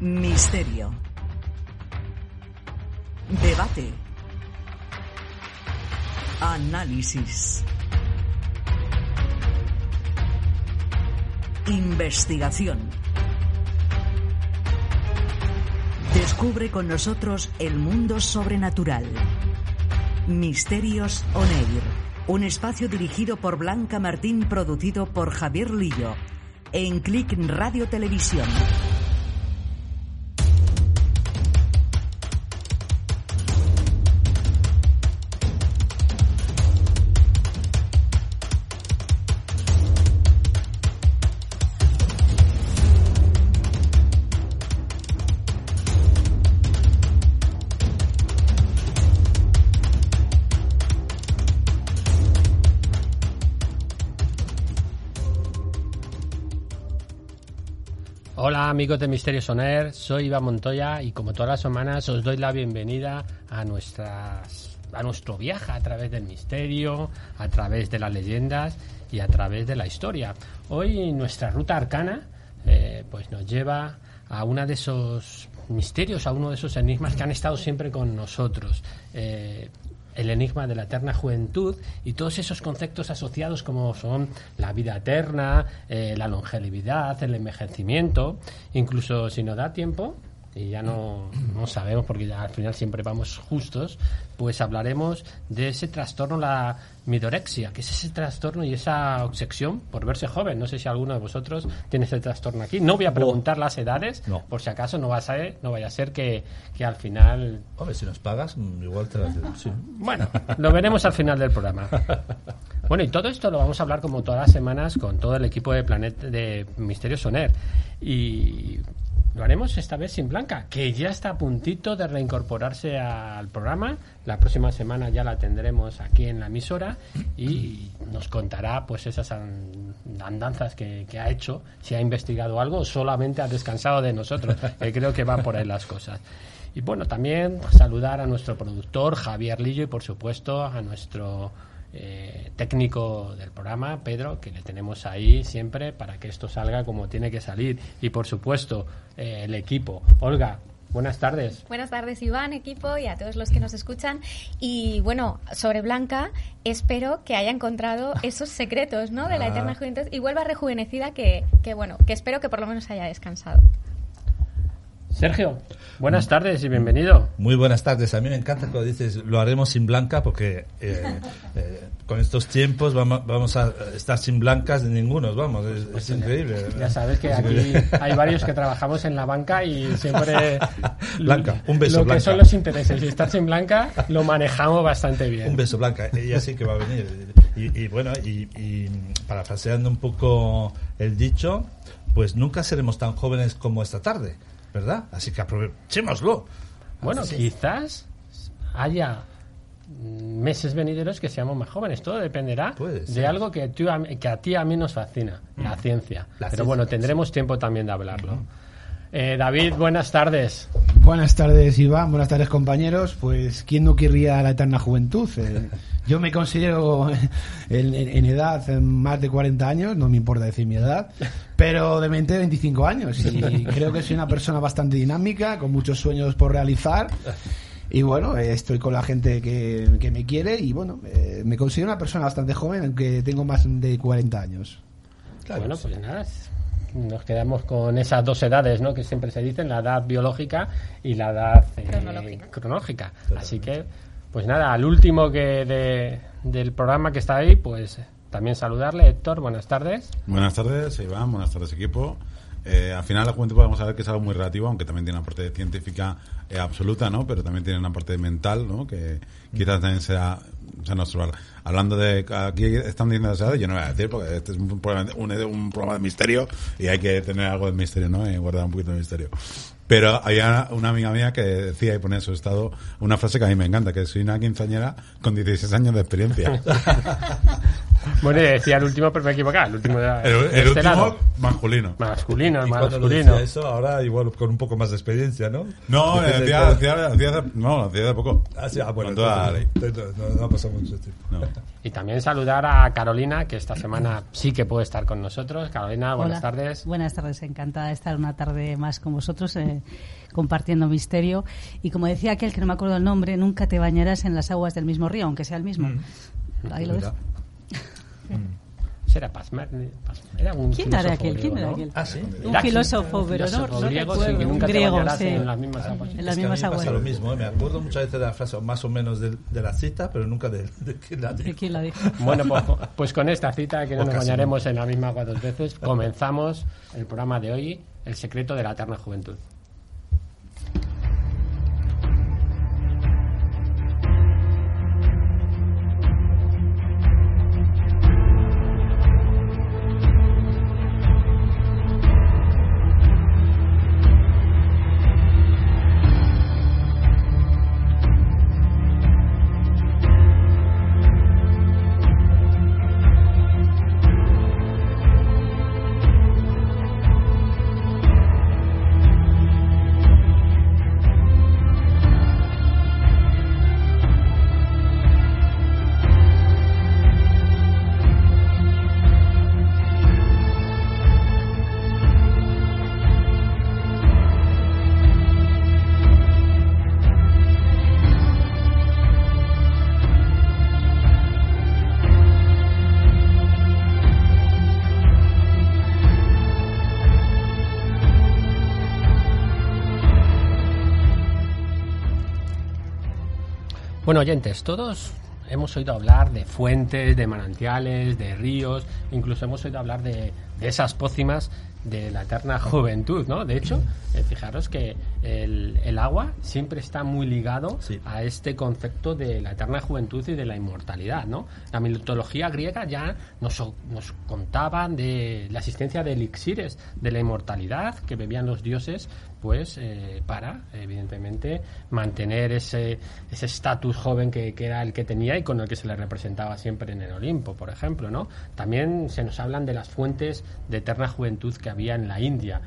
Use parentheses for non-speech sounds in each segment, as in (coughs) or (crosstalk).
Misterio. Debate. Análisis. Investigación. Descubre con nosotros el mundo sobrenatural. Misterios On Air. Un espacio dirigido por Blanca Martín, producido por Javier Lillo. En Click Radio Televisión. Amigos de Misterio Soner, soy Iván Montoya y como todas las semanas os doy la bienvenida a nuestras a nuestro viaje a través del misterio, a través de las leyendas y a través de la historia. Hoy nuestra ruta arcana eh, pues nos lleva a uno de esos misterios, a uno de esos enigmas que han estado siempre con nosotros. Eh, el enigma de la eterna juventud y todos esos conceptos asociados como son la vida eterna, eh, la longevidad, el envejecimiento, incluso si nos da tiempo, y ya no, no sabemos porque ya al final siempre vamos justos, pues hablaremos de ese trastorno, la midorexia, que es ese trastorno y esa obsesión por verse joven. No sé si alguno de vosotros tiene ese trastorno aquí. No voy a preguntar las edades, No. por si acaso no, va a ser, no vaya a ser que, que al final Hombre, si nos pagas, mm, igual te las sí. bueno, lo veremos al final del programa. (laughs) Bueno, y todo esto lo vamos a hablar como todas las semanas con todo el equipo de Planet de Misterio Soner. Y lo haremos esta vez sin Blanca, que ya está a puntito de reincorporarse al programa. La próxima semana ya la tendremos aquí en la emisora y nos contará pues esas an- andanzas que, que ha hecho, si ha investigado algo o solamente ha descansado de nosotros, (laughs) que creo que van por ahí las cosas. Y bueno, también saludar a nuestro productor Javier Lillo y por supuesto a nuestro eh, técnico del programa, Pedro, que le tenemos ahí siempre para que esto salga como tiene que salir. Y por supuesto eh, el equipo. Olga, buenas tardes. Buenas tardes, Iván, equipo, y a todos los que nos escuchan. Y bueno, sobre Blanca, espero que haya encontrado (laughs) esos secretos ¿no? de la Ah. eterna juventud y vuelva rejuvenecida, que, que bueno, que espero que por lo menos haya descansado. Sergio, buenas tardes y bienvenido. Muy buenas tardes. A mí me encanta cuando dices lo haremos sin Blanca porque eh, eh, con estos tiempos vamos, vamos a estar sin blancas de ninguno. Vamos, es, es increíble. Pues Ya sabes que aquí hay varios que trabajamos en la banca y siempre (laughs) Blanca, un beso, lo que son los intereses y estar sin Blanca lo manejamos bastante bien. Un beso, Blanca. Ella sí que va a venir. Y, y bueno, y, y parafraseando un poco el dicho, pues nunca seremos tan jóvenes como esta tarde, ¿verdad? Así que aprovechémoslo. Bueno, Así- quizás haya meses venideros que seamos más jóvenes. Todo dependerá de algo que, tú que a ti a mí nos fascina, la ciencia. La Pero ciencia, bueno, tendremos tiempo también de hablarlo. Eh, David, buenas tardes. Buenas tardes, Iván. Buenas tardes, compañeros. Pues, ¿quién no querría la eterna juventud? Eh, (laughs) yo me considero en, en- en edad eh, más de 40 años, no me importa decir mi edad, pero de mente 25 años. Y (laughs) creo que soy una persona bastante dinámica, con muchos sueños por realizar. Y bueno, eh, estoy con la gente que, que me quiere y bueno, eh, me considero una persona bastante joven, aunque tengo más de 40 años. Claro, bueno, pues nada, nos quedamos con esas dos edades, ¿no? Que siempre se dicen, la edad biológica y la edad eh, Cronológica. cronológica. Así que, pues nada, al último que de- del programa que está ahí, pues también saludarle, Héctor, buenas tardes. Buenas tardes, Iván. Buenas tardes, equipo. Eh, al final la juventud podemos saber que es algo muy relativo, aunque también tiene una parte científica eh, absoluta, ¿no? Pero también tiene una parte mental, ¿no? Que quizás también sea, Hablando de aquí están diciendo edades, yo no voy a decir porque este es un un, un programa de misterio y hay que tener algo de misterio, ¿no? Y guardar un poquito de misterio. Pero había una amiga mía que decía y ponía en su estado una frase que a mí me encanta, que soy una quinceañera con 16 años de experiencia. (laughs) Bueno, y decía el último, pero me he equivocado. El último era El, el este último lado. masculino. Masculino, Y masculino. eso, ahora igual con un poco más de experiencia, ¿no? No, eh, hacía, todo. hacía, hacía hace- no, poco. Ah, sí, ah, bueno, entonces, entonces, no, no ha pasado mucho tiempo. No. Y también saludar a Carolina, que esta semana sí que puede estar con nosotros. Carolina, buenas Hola. tardes. Buenas tardes, encantada de estar una tarde más con vosotros eh, compartiendo misterio. Y como decía aquel que no me acuerdo el nombre, nunca te bañarás en las aguas del mismo río, aunque sea el mismo. Ahí lo dejo. Será Pasmer. Era un ¿Quién era filósofo aquel? ¿Quién era ¿no? aquel? Ah, sí. Un Era filósofo, pero no, no griego, sí, recuerdo. que Un griego, sí. en las mismas aguas. En Es las que a mí mismas me aguas. pasa lo mismo, ¿eh? me acuerdo muchas veces de la frase, o más o menos de, de la cita, pero nunca de, de quién la ¿De dijo. quién la dijo? Bueno, pues, pues con esta cita, que no nos bañaremos en la misma agua dos veces, comenzamos el programa de hoy, El secreto de la eterna juventud. Bueno, oyentes, todos hemos oído hablar de fuentes, de manantiales, de ríos, incluso hemos oído hablar de, de esas pócimas de la eterna (laughs) juventud, ¿no? De hecho, eh, fijaros que el, el agua siempre está muy ligado Sí. a este concepto de la eterna juventud y de la inmortalidad, ¿no? La mitología griega ya nos, nos contaban de la existencia de elixires de la inmortalidad que bebían los dioses, pues eh, para, evidentemente, mantener ese ese estatus joven que, que era el que tenía y con el que se le representaba siempre en el Olimpo, por ejemplo, ¿no? También se nos hablan de las fuentes de eterna juventud que había en la India,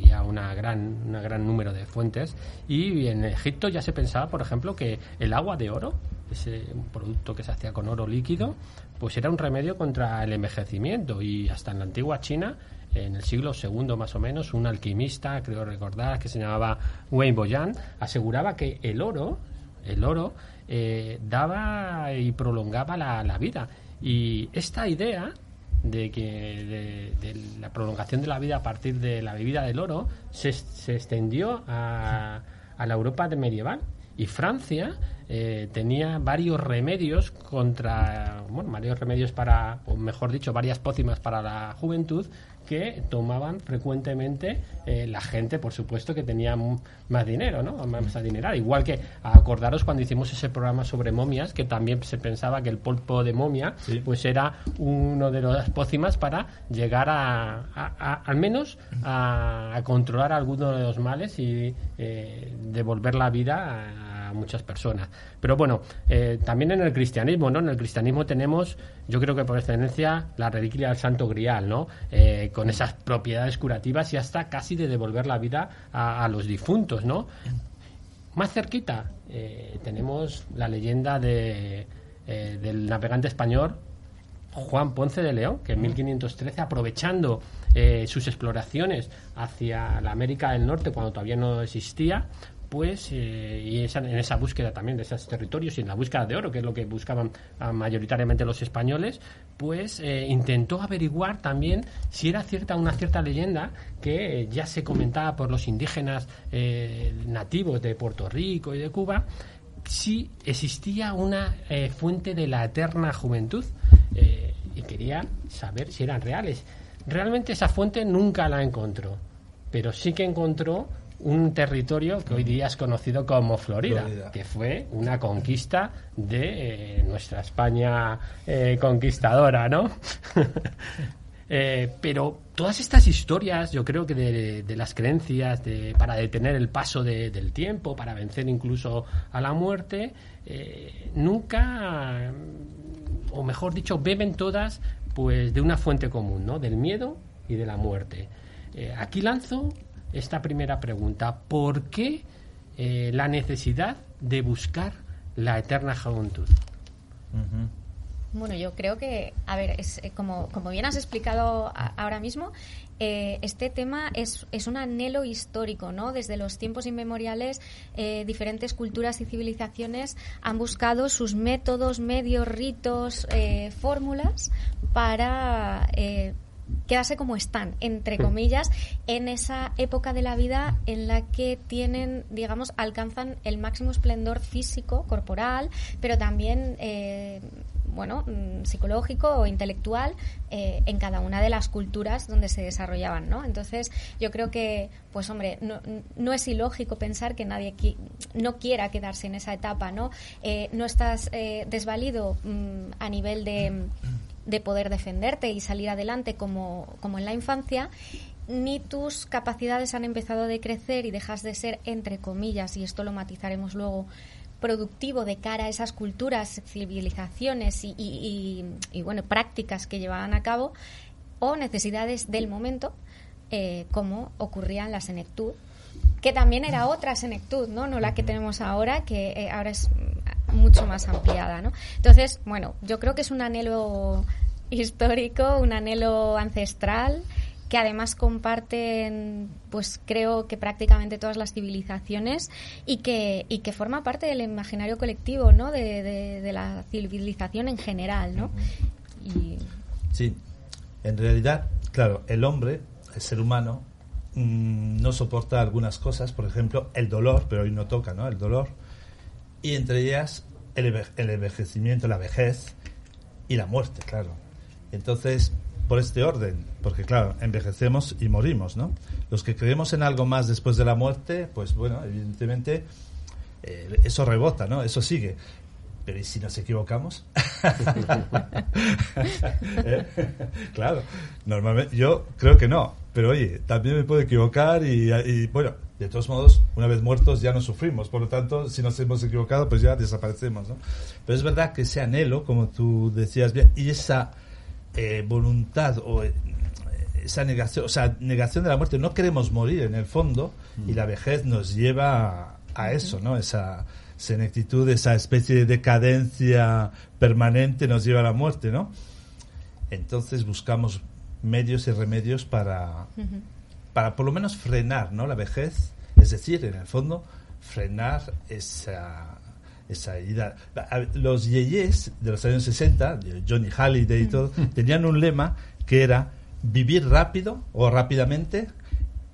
había una gran, una gran número de fuentes y en Egipto ya se pensaba, por ejemplo, que el agua de oro, ese producto que se hacía con oro líquido, pues era un remedio contra el envejecimiento y hasta en la antigua China, en el siglo II más o menos, un alquimista, creo recordar, que se llamaba Wei Boyan, aseguraba que el oro, el oro, eh, daba y prolongaba la, la vida. Y esta idea de que de, la prolongación de la vida a partir de la bebida del oro se, se extendió a, a la Europa medieval. Y Francia eh, tenía varios remedios contra bueno varios remedios para o mejor dicho varias pócimas para la juventud que tomaban frecuentemente eh, la gente, por supuesto, que tenía más dinero, ¿no? Más adinerada. Igual que, acordaros cuando hicimos ese programa sobre momias, que también se pensaba que el polvo de momia, Sí. pues era uno de las pócimas para llegar a, a- a- al menos a, a controlar alguno de los males y eh, devolver la vida a, a muchas personas. Pero bueno, eh, también en el cristianismo, ¿no? En el cristianismo tenemos, yo creo que por excelencia, la reliquia del Santo Grial, ¿no? Eh, con esas propiedades curativas y hasta casi de devolver la vida a, los difuntos, ¿no? Más cerquita eh, tenemos la leyenda de, eh, del navegante español Juan Ponce de León, que en 1513, aprovechando sus exploraciones hacia la América del Norte cuando todavía no existía, pues eh, y en esa búsqueda también de esos territorios y en la búsqueda de oro, que es lo que buscaban ah, mayoritariamente los españoles, pues eh, intentó averiguar también si era cierta una cierta leyenda que eh, ya se comentaba por los indígenas nativos de Puerto Rico y de Cuba, si existía una fuente de la eterna juventud y quería saber si eran reales. Realmente esa fuente nunca la encontró, pero sí que encontró un territorio que hoy día es conocido como Florida, Florida. que fue una conquista de eh, nuestra España eh, conquistadora, ¿no? (laughs) Eh, pero todas estas historias, yo creo que de, de las creencias de, para detener el paso de- del tiempo, para vencer incluso a la muerte, nunca o mejor dicho, beben todas pues de una fuente común, ¿no? Del miedo y de la muerte. Aquí lanzo esta primera pregunta. ¿Por qué eh, la necesidad de buscar la eterna juventud? Bueno, yo creo que, a ver, es, eh, como, como bien has explicado ahora mismo, eh, este tema es, es, un anhelo histórico, ¿no? Desde los tiempos inmemoriales, eh, diferentes culturas y civilizaciones han buscado sus métodos, medios, ritos, fórmulas para quedarse como están, entre comillas, en esa época de la vida en la que tienen, digamos, alcanzan el máximo esplendor físico, corporal, pero también eh, bueno, mm, psicológico o intelectual eh, en cada una de las culturas donde se desarrollaban, ¿no? Entonces, yo creo que, pues hombre, no, no es ilógico pensar que nadie no quiera quedarse en esa etapa, ¿no? Eh, no estás eh, desvalido mm, a nivel de, de, poder defenderte y salir adelante como, como en la infancia ni tus capacidades han empezado a decrecer y dejas de ser, entre comillas, y esto lo matizaremos luego, productivo de cara a esas culturas, civilizaciones y, bueno, prácticas que llevaban a cabo o necesidades del momento, eh, como ocurría en la senectud, que también era otra senectud, ¿no? No la que tenemos ahora, que eh, ahora es mucho más ampliada, ¿no? Entonces, bueno, yo creo que es un anhelo histórico, un anhelo ancestral que además comparten, pues creo que prácticamente todas las civilizaciones y que, y que forma parte del imaginario colectivo, ¿no? De, la civilización en general, ¿no? Y... Sí, en realidad, claro, el hombre, el ser humano, mm, no soporta algunas cosas, por ejemplo, el dolor, pero hoy no toca, ¿no? El dolor. Y entre ellas, el, el envejecimiento, la vejez y la muerte, claro. Entonces, por este orden, porque claro, envejecemos y morimos, ¿no? Los que creemos en algo más después de la muerte, pues bueno, evidentemente eh, eso rebota, ¿no? Eso sigue. Pero ¿y si nos equivocamos? (laughs) ¿Eh? Claro, normalmente yo creo que no, pero oye, también me puedo equivocar y, y, bueno, de todos modos, una vez muertos ya no sufrimos, por lo tanto, si nos hemos equivocado, pues ya desaparecemos, ¿no? Pero es verdad que ese anhelo, como tú decías bien, y esa eh, voluntad o eh, esa negación, o sea, negación de la muerte. No queremos morir en el fondo y la vejez nos lleva a, eso, ¿no? Esa senectitud, esa especie de decadencia permanente nos lleva a la muerte, ¿no? Entonces buscamos medios y remedios para, para por lo menos frenar, ¿no? La vejez, es decir, en el fondo, frenar esa esa ida. Los yeyes de los años 60, Johnny Halliday y todo, (laughs) tenían un lema que era vivir rápido o rápidamente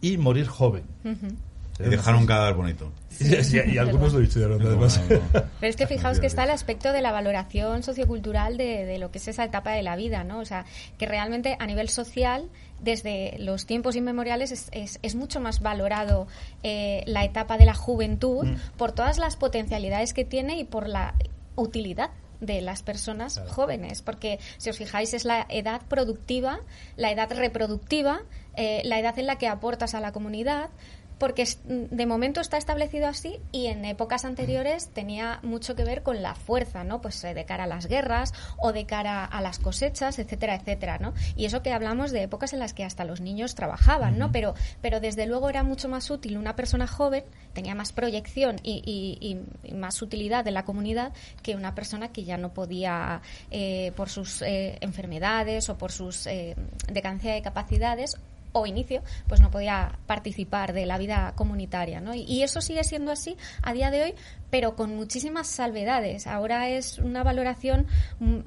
y morir joven. (laughs) Y dejar un cadáver bonito. y, algunos lo hicieron, además. (laughs) Pero es que fijaos que está el aspecto de la valoración sociocultural de, de, lo que es esa etapa de la vida, ¿no? O sea, que realmente a nivel social desde los tiempos inmemoriales es, es, mucho más valorado eh, la etapa de la juventud mm. por todas las potencialidades que tiene y por la utilidad de las personas jóvenes, porque si os fijáis es la edad productiva, la edad reproductiva, eh, la edad en la que aportas a la comunidad, porque de momento está establecido así y en épocas anteriores tenía mucho que ver con la fuerza, ¿no? Pues eh, de cara a las guerras o de cara a las cosechas, etcétera, etcétera, ¿no? Y eso que hablamos de épocas en las que hasta los niños trabajaban, ¿no? Pero, pero desde luego era mucho más útil una persona joven, tenía más proyección y, más utilidad en la comunidad que una persona que ya no podía, eh, por sus eh, enfermedades o por sus decadencia de capacidades o inicio, pues no podía participar de la vida comunitaria. ¿no? Y, eso sigue siendo así a día de hoy, pero con muchísimas salvedades. Ahora es una valoración mm,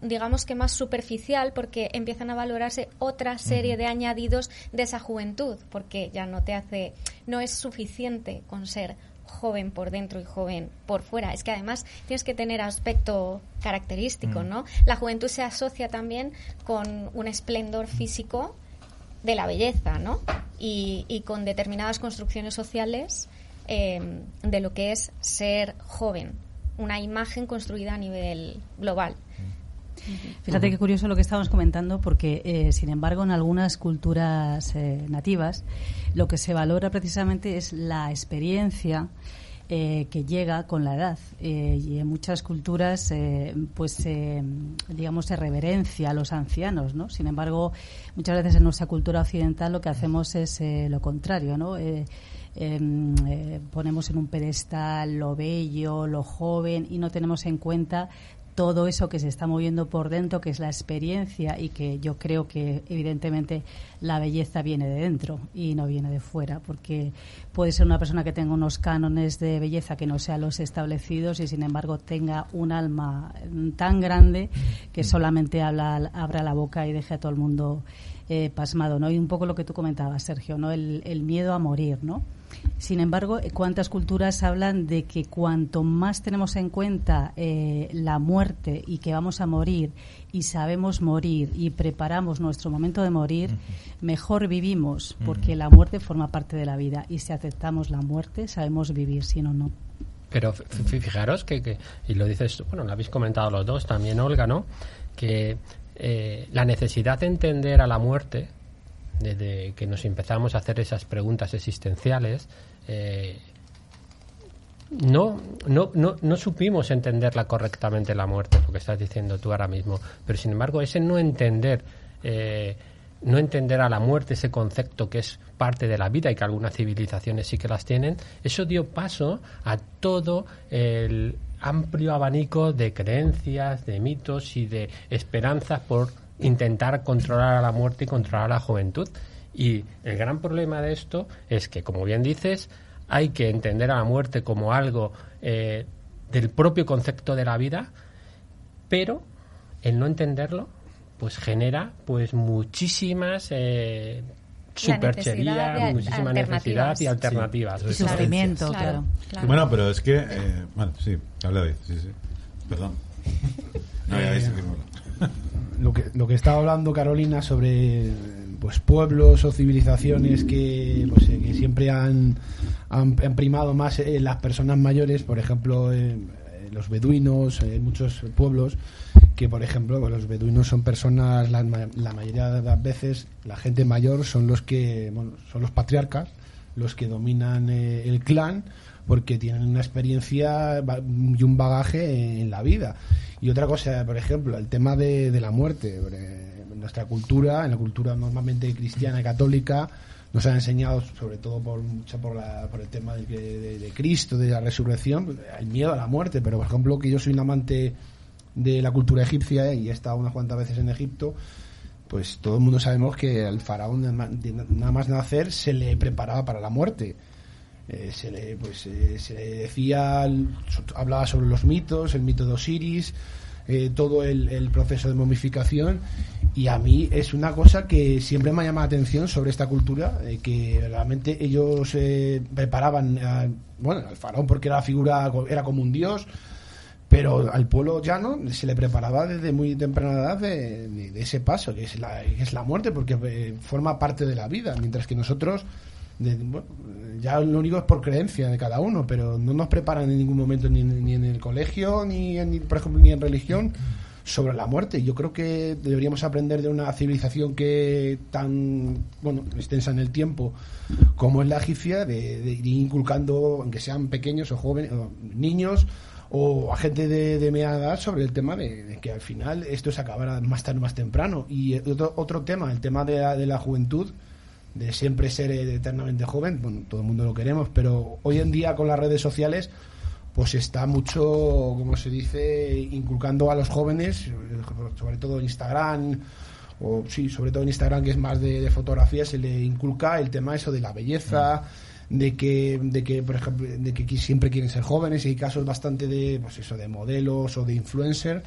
digamos que más superficial porque empiezan a valorarse otra serie de añadidos de esa juventud porque ya no te hace no es suficiente con ser joven por dentro y joven por fuera. Es que además tienes que tener aspecto característico, mm. ¿no? La juventud se asocia también con un esplendor físico de la belleza, ¿no? Y, con determinadas construcciones sociales eh, de lo que es ser joven, una imagen construida a nivel global. Fíjate qué curioso lo que estábamos comentando, porque, eh, sin embargo, en algunas culturas eh, nativas, lo que se valora precisamente es la experiencia eh, que llega con la edad eh, y en muchas culturas eh, pues digamos se reverencia a los ancianos no sin embargo muchas veces en nuestra cultura occidental lo que hacemos es lo contrario no em, ponemos en un pedestal lo bello lo joven y no tenemos en cuenta todo eso que se está moviendo por dentro, que es la experiencia y que yo creo que evidentemente la belleza viene de dentro y no viene de fuera, porque puede ser una persona que tenga unos cánones de belleza que no sean los establecidos y sin embargo tenga un alma tan grande que solamente habla, abra la boca y deje a todo el mundo eh, pasmado, ¿no? Y un poco lo que tú comentabas, Sergio, ¿no? El, el miedo a morir, ¿no? Sin embargo, ¿cuántas culturas hablan de que cuanto más tenemos en cuenta eh, la muerte y que vamos a morir y sabemos morir y preparamos nuestro momento de morir, mejor vivimos, porque la muerte forma parte de la vida y si aceptamos la muerte sabemos vivir, si no, no. Pero fijaros que, y lo dices, bueno, lo habéis comentado los dos, también Olga, ¿no? Que eh, la necesidad de entender a la muerte desde que nos empezamos a hacer esas preguntas existenciales, eh, no, no, no, no, supimos entenderla correctamente la muerte, lo que estás diciendo tú ahora mismo. Pero sin embargo, ese no entender, eh, no entender a la muerte, ese concepto que es parte de la vida y que algunas civilizaciones sí que las tienen, eso dio paso a todo el amplio abanico de creencias, de mitos y de esperanzas por intentar controlar a la muerte y controlar a la juventud. Y el gran problema de esto es que, como bien dices, hay que entender a la muerte como algo eh, del propio concepto de la vida, pero el no entenderlo pues genera pues muchísimas eh, supercherías, muchísima necesidad y alternativas. Y sufrimiento, claro, Bueno, pero es que... Eh, bueno, sí, habla sí, sí. Perdón. No, ya lo que, lo que estaba hablando Carolina sobre pues pueblos o civilizaciones que, pues, eh, que siempre han, han, primado más eh, las personas mayores, por ejemplo, eh, los beduinos, en muchos pueblos, que por ejemplo pues, los beduinos son personas, la, la, mayoría de las veces, la gente mayor son los que, bueno, son los patriarcas, los que dominan el clan, porque tienen una experiencia y un bagaje en la vida. Y otra cosa, por ejemplo, el tema de, de la muerte. En nuestra cultura, en la cultura normalmente cristiana y católica, nos han enseñado, sobre todo por mucho por, la, por el tema de, de, Cristo, de la resurrección, el miedo a la muerte. Pero, por ejemplo, que yo soy un amante de la cultura egipcia y he estado unas cuantas veces en Egipto, pues todo el mundo sabemos que al faraón, nada más nacer, se le preparaba para la muerte. Eh, se, le, pues, eh, se le decía, hablaba sobre los mitos, el mito de Osiris, eh, todo el, proceso de momificación. Y a mí es una cosa que siempre me ha llamado la atención sobre esta cultura, que realmente ellos preparaban bueno, al faraón porque era la figura, era como un dios, pero al pueblo llano se le preparaba desde muy temprana edad de, ese paso, que es, la, que es la muerte, porque forma parte de la vida, mientras que nosotros ya lo único es por creencia de cada uno, pero no nos preparan en ningún momento ni, en el colegio, ni en, por ejemplo, ni en religión sobre la muerte. Yo creo que deberíamos aprender de una civilización que tan bueno extensa en el tiempo como es la egipcia, de, ir inculcando, aunque sean pequeños o jóvenes, o niños o a gente de, de media edad sobre el tema de, que al final esto se acabará más tarde más temprano. Y otro, otro tema, el tema de de la juventud de siempre ser eternamente joven, bueno, todo el mundo lo queremos, pero hoy en día con las redes sociales pues está mucho, como se dice, inculcando a los jóvenes, sobre todo en Instagram, o sí, sobre todo en Instagram que es más de, fotografía, se le inculca el tema eso de la belleza, de que, de que, por ejemplo, de que siempre quieren ser jóvenes y hay casos bastante de, pues eso, de modelos o de influencers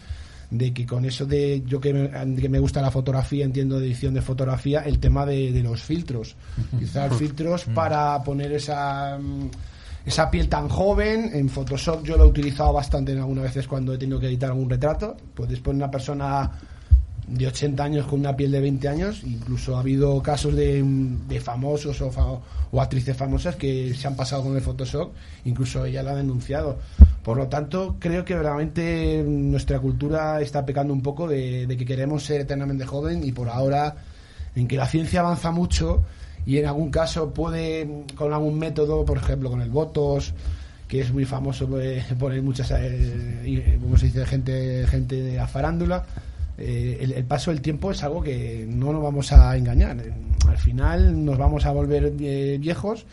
de que con eso de yo que me, gusta la fotografía, entiendo de edición de fotografía, el tema de, los filtros. Quizás filtros mm. para poner esa mm, esa piel tan joven. En Photoshop yo lo he utilizado bastante en algunas veces cuando he tenido que editar algún retrato. Puedes poner una persona de 80 años con una piel de 20 años. Incluso ha habido casos de, de famosos o, o, actrices famosas que se han pasado con el Photoshop. Incluso ella la ha denunciado. Por lo tanto, creo que realmente nuestra cultura está pecando un poco de, que queremos ser eternamente joven y por ahora, en que la ciencia avanza mucho y en algún caso puede, con algún método, por ejemplo, con el votos, que es muy famoso eh, (laughs) poner muchas, eh, como se dice, gente, gente a farándula. Eh, el, el paso del tiempo es algo que no nos vamos a engañar. Eh, Al final nos vamos a volver eh, viejos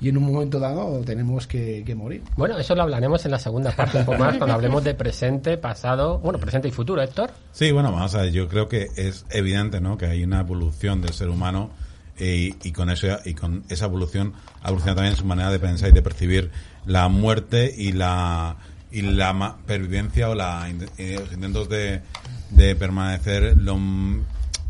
y en un momento dado tenemos que, que morir. Bueno, eso lo hablaremos en la segunda parte un poco más, cuando hablemos de presente, pasado, bueno, presente y futuro, Héctor. Sí, bueno, vamos a ver, yo creo que es evidente, ¿no? Que hay una evolución del ser humano eh, y con eso y con esa evolución ha evolucionado también su manera de pensar y de percibir la muerte y la y la ma- pervivencia o la eh, los intentos de, de permanecer lo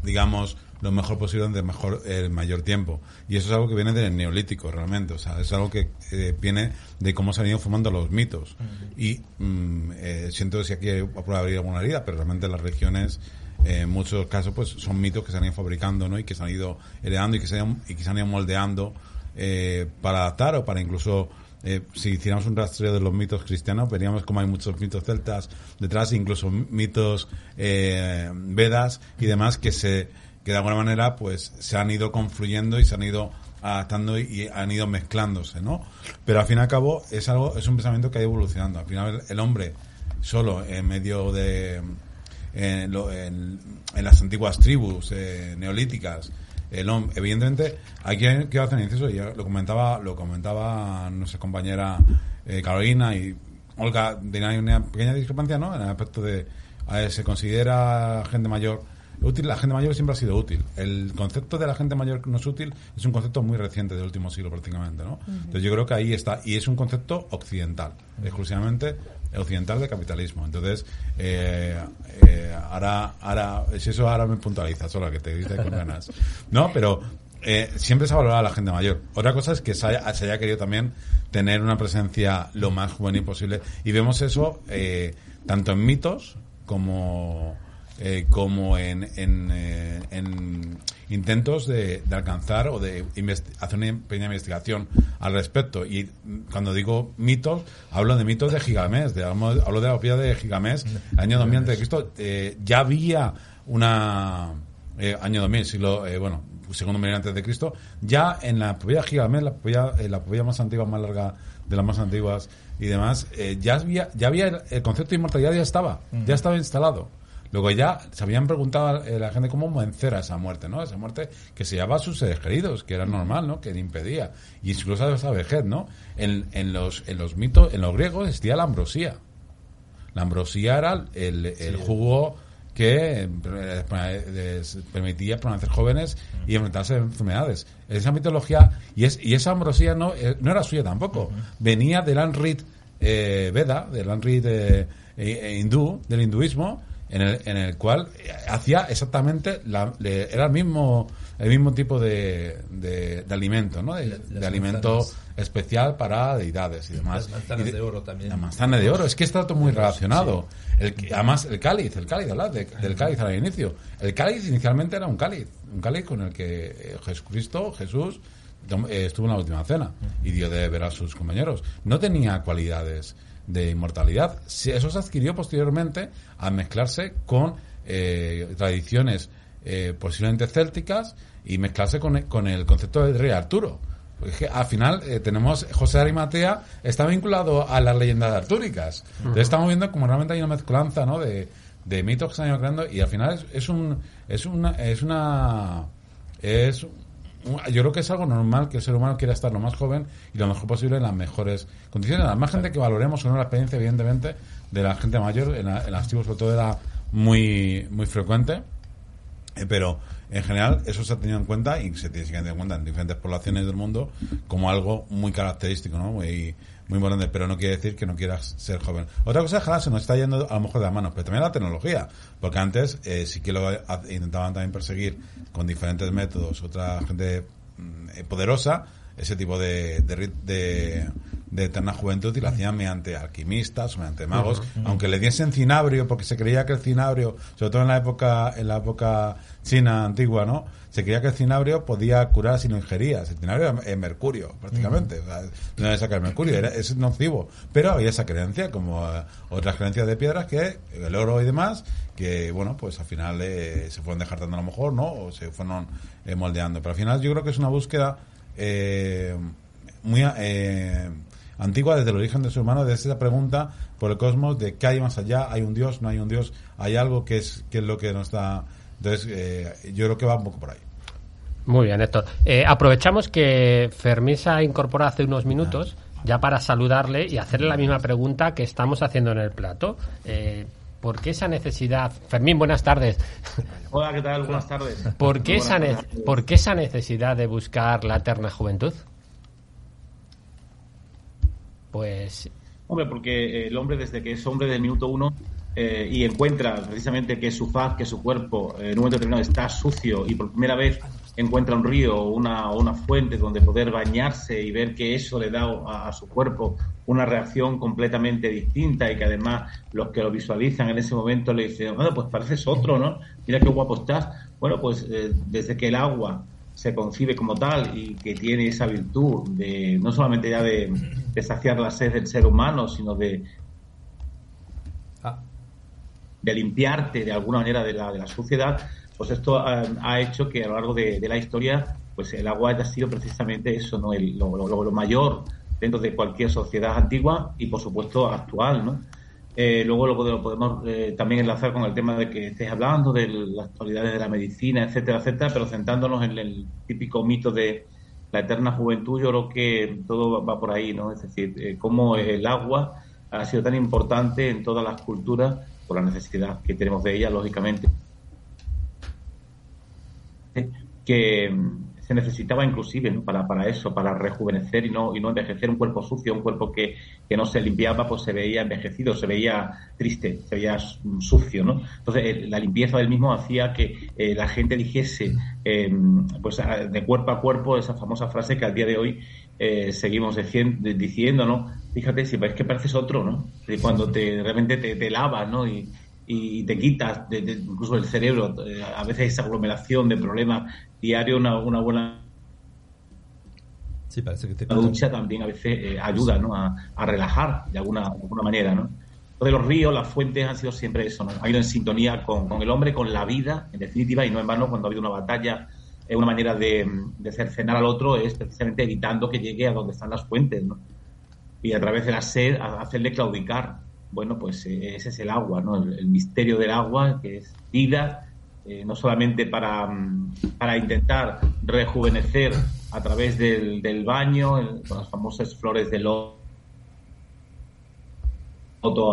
digamos lo mejor posible durante mejor el mayor tiempo. Y eso es algo que viene del neolítico realmente. O sea es algo que eh, viene de cómo se han ido formando los mitos. Y mm, eh, siento si aquí puede abrir alguna herida pero realmente las religiones eh, en muchos casos pues son mitos que se han ido fabricando ¿no? y que se han ido heredando y que se han, y que se han ido moldeando eh, para adaptar o para incluso eh, si hiciéramos un rastreo de los mitos cristianos veríamos como hay muchos mitos celtas detrás incluso mitos eh, vedas y demás que se que de alguna manera pues se han ido confluyendo y se han ido adaptando y han ido mezclándose no pero al fin y al cabo es algo es un pensamiento que ha ido evolucionando. Al final el, hombre solo en medio de en- en las antiguas tribus eh, neolíticas el hom- evidentemente aquí quiero hacer un inciso ya lo comentaba lo comentaba nuestra compañera eh, Carolina y Olga tenía una pequeña discrepancia no en el aspecto de a ver, se considera gente mayor útil la gente mayor siempre ha sido útil. El concepto de la gente mayor que no es útil es un concepto muy reciente del último siglo prácticamente no entonces yo creo que ahí está y es un concepto occidental exclusivamente occidental de capitalismo entonces eh, eh, ahora ahora si eso ahora me puntualiza solo que te dice con ganas (laughs) no pero eh, siempre se ha valorado a la gente mayor. Otra cosa es que se haya, se haya querido también tener una presencia lo más juvenil posible. Y vemos eso eh, tanto en mitos como, eh, como en, en, eh, en intentos de, de alcanzar o de hacer una pequeña investigación al respecto. Y mm, cuando digo mitos, hablo de mitos de Gigamés. De, hablo, de la opía de Gigamés, año 2000 antes de Cristo. Eh, ya había una eh, año 2000, siglo, eh, bueno, segundo milenio antes de Cristo, ya en la epopeya Gigamés, la eh, la epopeya más antigua, más larga de las más antiguas y demás, eh, ya había, ya había el, el concepto de inmortalidad ya estaba, ya estaba instalado. Luego ya se habían preguntado a la gente cómo vencer a esa muerte, ¿no? Esa muerte que se llevaba a sus seres queridos, que era normal, ¿no? Que le impedía. Y incluso a esa vejez, ¿no? En, en los, en los mitos, en los griegos existía la ambrosía. La ambrosía era el, el jugo que eh, les permitía permanecer jóvenes y enfrentarse a enfermedades. Esa mitología, y, es, y esa ambrosía no, eh, no era suya tampoco. Venía del Anrit eh, Veda, del Anrit eh, eh, hindú, del hinduismo, en el, en el cual hacía exactamente, la, le- era el mismo, el mismo tipo de, de, de alimento, ¿no? De, alimento manzanas. especial para deidades y demás. Las manzanas Y de oro también. La manzana de oro, es que está todo muy relacionado. El, además, el cáliz, el cáliz, hablad del cáliz al inicio. El cáliz inicialmente era un cáliz, un cáliz con el que eh, Jesucristo, Jesús, eh, estuvo en la última cena y dio de beber a sus compañeros. No tenía cualidades de inmortalidad. Si- Eso se adquirió posteriormente al mezclarse con eh, tradiciones eh, posiblemente célticas y mezclarse con, con el concepto del rey Arturo. Porque es que al final eh, tenemos José de Arimatea está vinculado a las leyendas artúricas. Entonces estamos viendo como realmente hay una mezclanza ¿no? de, de mitos que se han ido creando y al final es, es un es una es una es yo creo que es algo normal que el ser humano quiera estar lo más joven y lo mejor posible en las mejores condiciones. Al margen de que valoremos o no la experiencia, evidentemente, de la gente mayor, en, la- en las tribus sobre todo era muy, muy frecuente. Eh, pero en general eso se ha tenido en cuenta y se tiene que tener en cuenta en diferentes poblaciones del mundo como algo muy característico, ¿no? Muy, muy importante, pero no quiere decir que no quieras ser joven. Otra cosa es que se nos está yendo a lo mejor de las manos, pero también la tecnología, porque antes eh, sí que lo intentaban también perseguir con diferentes métodos otra gente mm, eh, poderosa, ese tipo de, de, de, de eterna juventud y lo hacían mediante alquimistas mediante magos, aunque le diesen cinabrio, porque se creía que el cinabrio, sobre todo en la época, en la época china antigua, ¿no? Se creía que el cinabrio podía curar si lo ingerías. El cinabrio es mercurio, prácticamente. O sea, no debe sacar mercurio, era, es nocivo. Pero había esa creencia, como eh, otras creencias de piedras, que el oro y demás, que, bueno, pues al final eh, se fueron descartando a lo mejor, ¿no? O se fueron eh, moldeando. Pero al final yo creo que es una búsqueda eh, muy eh, antigua desde el origen del ser humano, desde esa pregunta por el cosmos de qué hay más allá, hay un Dios, no hay un Dios, hay algo que es, que es lo que nos da... Entonces, eh, yo creo que va un poco por ahí. Muy bien, Héctor. Eh, aprovechamos que Fermín se ha incorporado hace unos minutos ya para saludarle y hacerle la misma pregunta que estamos haciendo en el plato. Eh, ¿Por qué esa necesidad? Fermín, buenas tardes. (laughs) Hola, ¿qué tal? Buenas tardes. ¿Por qué, esa, ¿Por qué esa necesidad de buscar la eterna juventud? Pues. Hombre, porque el hombre, desde que es hombre del minuto uno eh, y encuentra precisamente que su faz, que su cuerpo, en un momento determinado está sucio y por primera vez encuentra un río o una, una, fuente donde poder bañarse y ver que eso le da a, su cuerpo una reacción completamente distinta y que además los que lo visualizan en ese momento le dicen, bueno, pues pareces otro, ¿no? Mira qué guapo estás. Bueno, pues eh, desde que el agua se concibe como tal y que tiene esa virtud de no solamente ya de, saciar la sed del ser humano, sino de. De limpiarte de alguna manera de la, de la suciedad, pues esto ha, hecho que a lo largo de, la historia, pues el agua haya sido precisamente eso, ¿no? El, lo, mayor dentro de cualquier sociedad antigua y, por supuesto, actual, ¿no? Eh, luego lo, podemos eh, también enlazar con el tema de que estés hablando de las actualidades de la medicina, etcétera, etcétera, pero centrándonos en el típico mito de la eterna juventud, yo creo que todo va por ahí, ¿no? Es decir, eh, cómo el agua ha sido tan importante en todas las culturas por la necesidad que tenemos de ella, lógicamente que se necesitaba inclusive para, para eso, para rejuvenecer y no, y no envejecer un cuerpo sucio, un cuerpo que, que no se limpiaba, pues se veía envejecido, se veía triste, se veía sucio, ¿no? Entonces, la limpieza del mismo hacía que eh, la gente dijese, em, pues de cuerpo a cuerpo, esa famosa frase que al día de hoy eh, seguimos diciendo, ¿no? Fíjate, si ves que pareces otro, ¿no? Cuando te, realmente te, te lavas, ¿no? Y, y te quitas de, incluso el cerebro, eh, a veces esa aglomeración de problemas diarios, una, una buena sí, parece que te la ducha también a veces eh, ayuda ¿no? a, a, relajar de alguna, de alguna manera. ¿no? Entonces los ríos, las fuentes han sido siempre eso, ¿no? han ido en sintonía con, con, el hombre, con la vida, en definitiva, y no en vano cuando ha habido una batalla, es una manera de, de cercenar al otro es precisamente evitando que llegue a donde están las fuentes, ¿no? Y a través de la sed hacerle claudicar bueno, pues eh, ese es el agua, ¿no? El, misterio del agua, que es vida, eh, no solamente para, mm, para, intentar rejuvenecer a través del, del baño, con las famosas flores de loto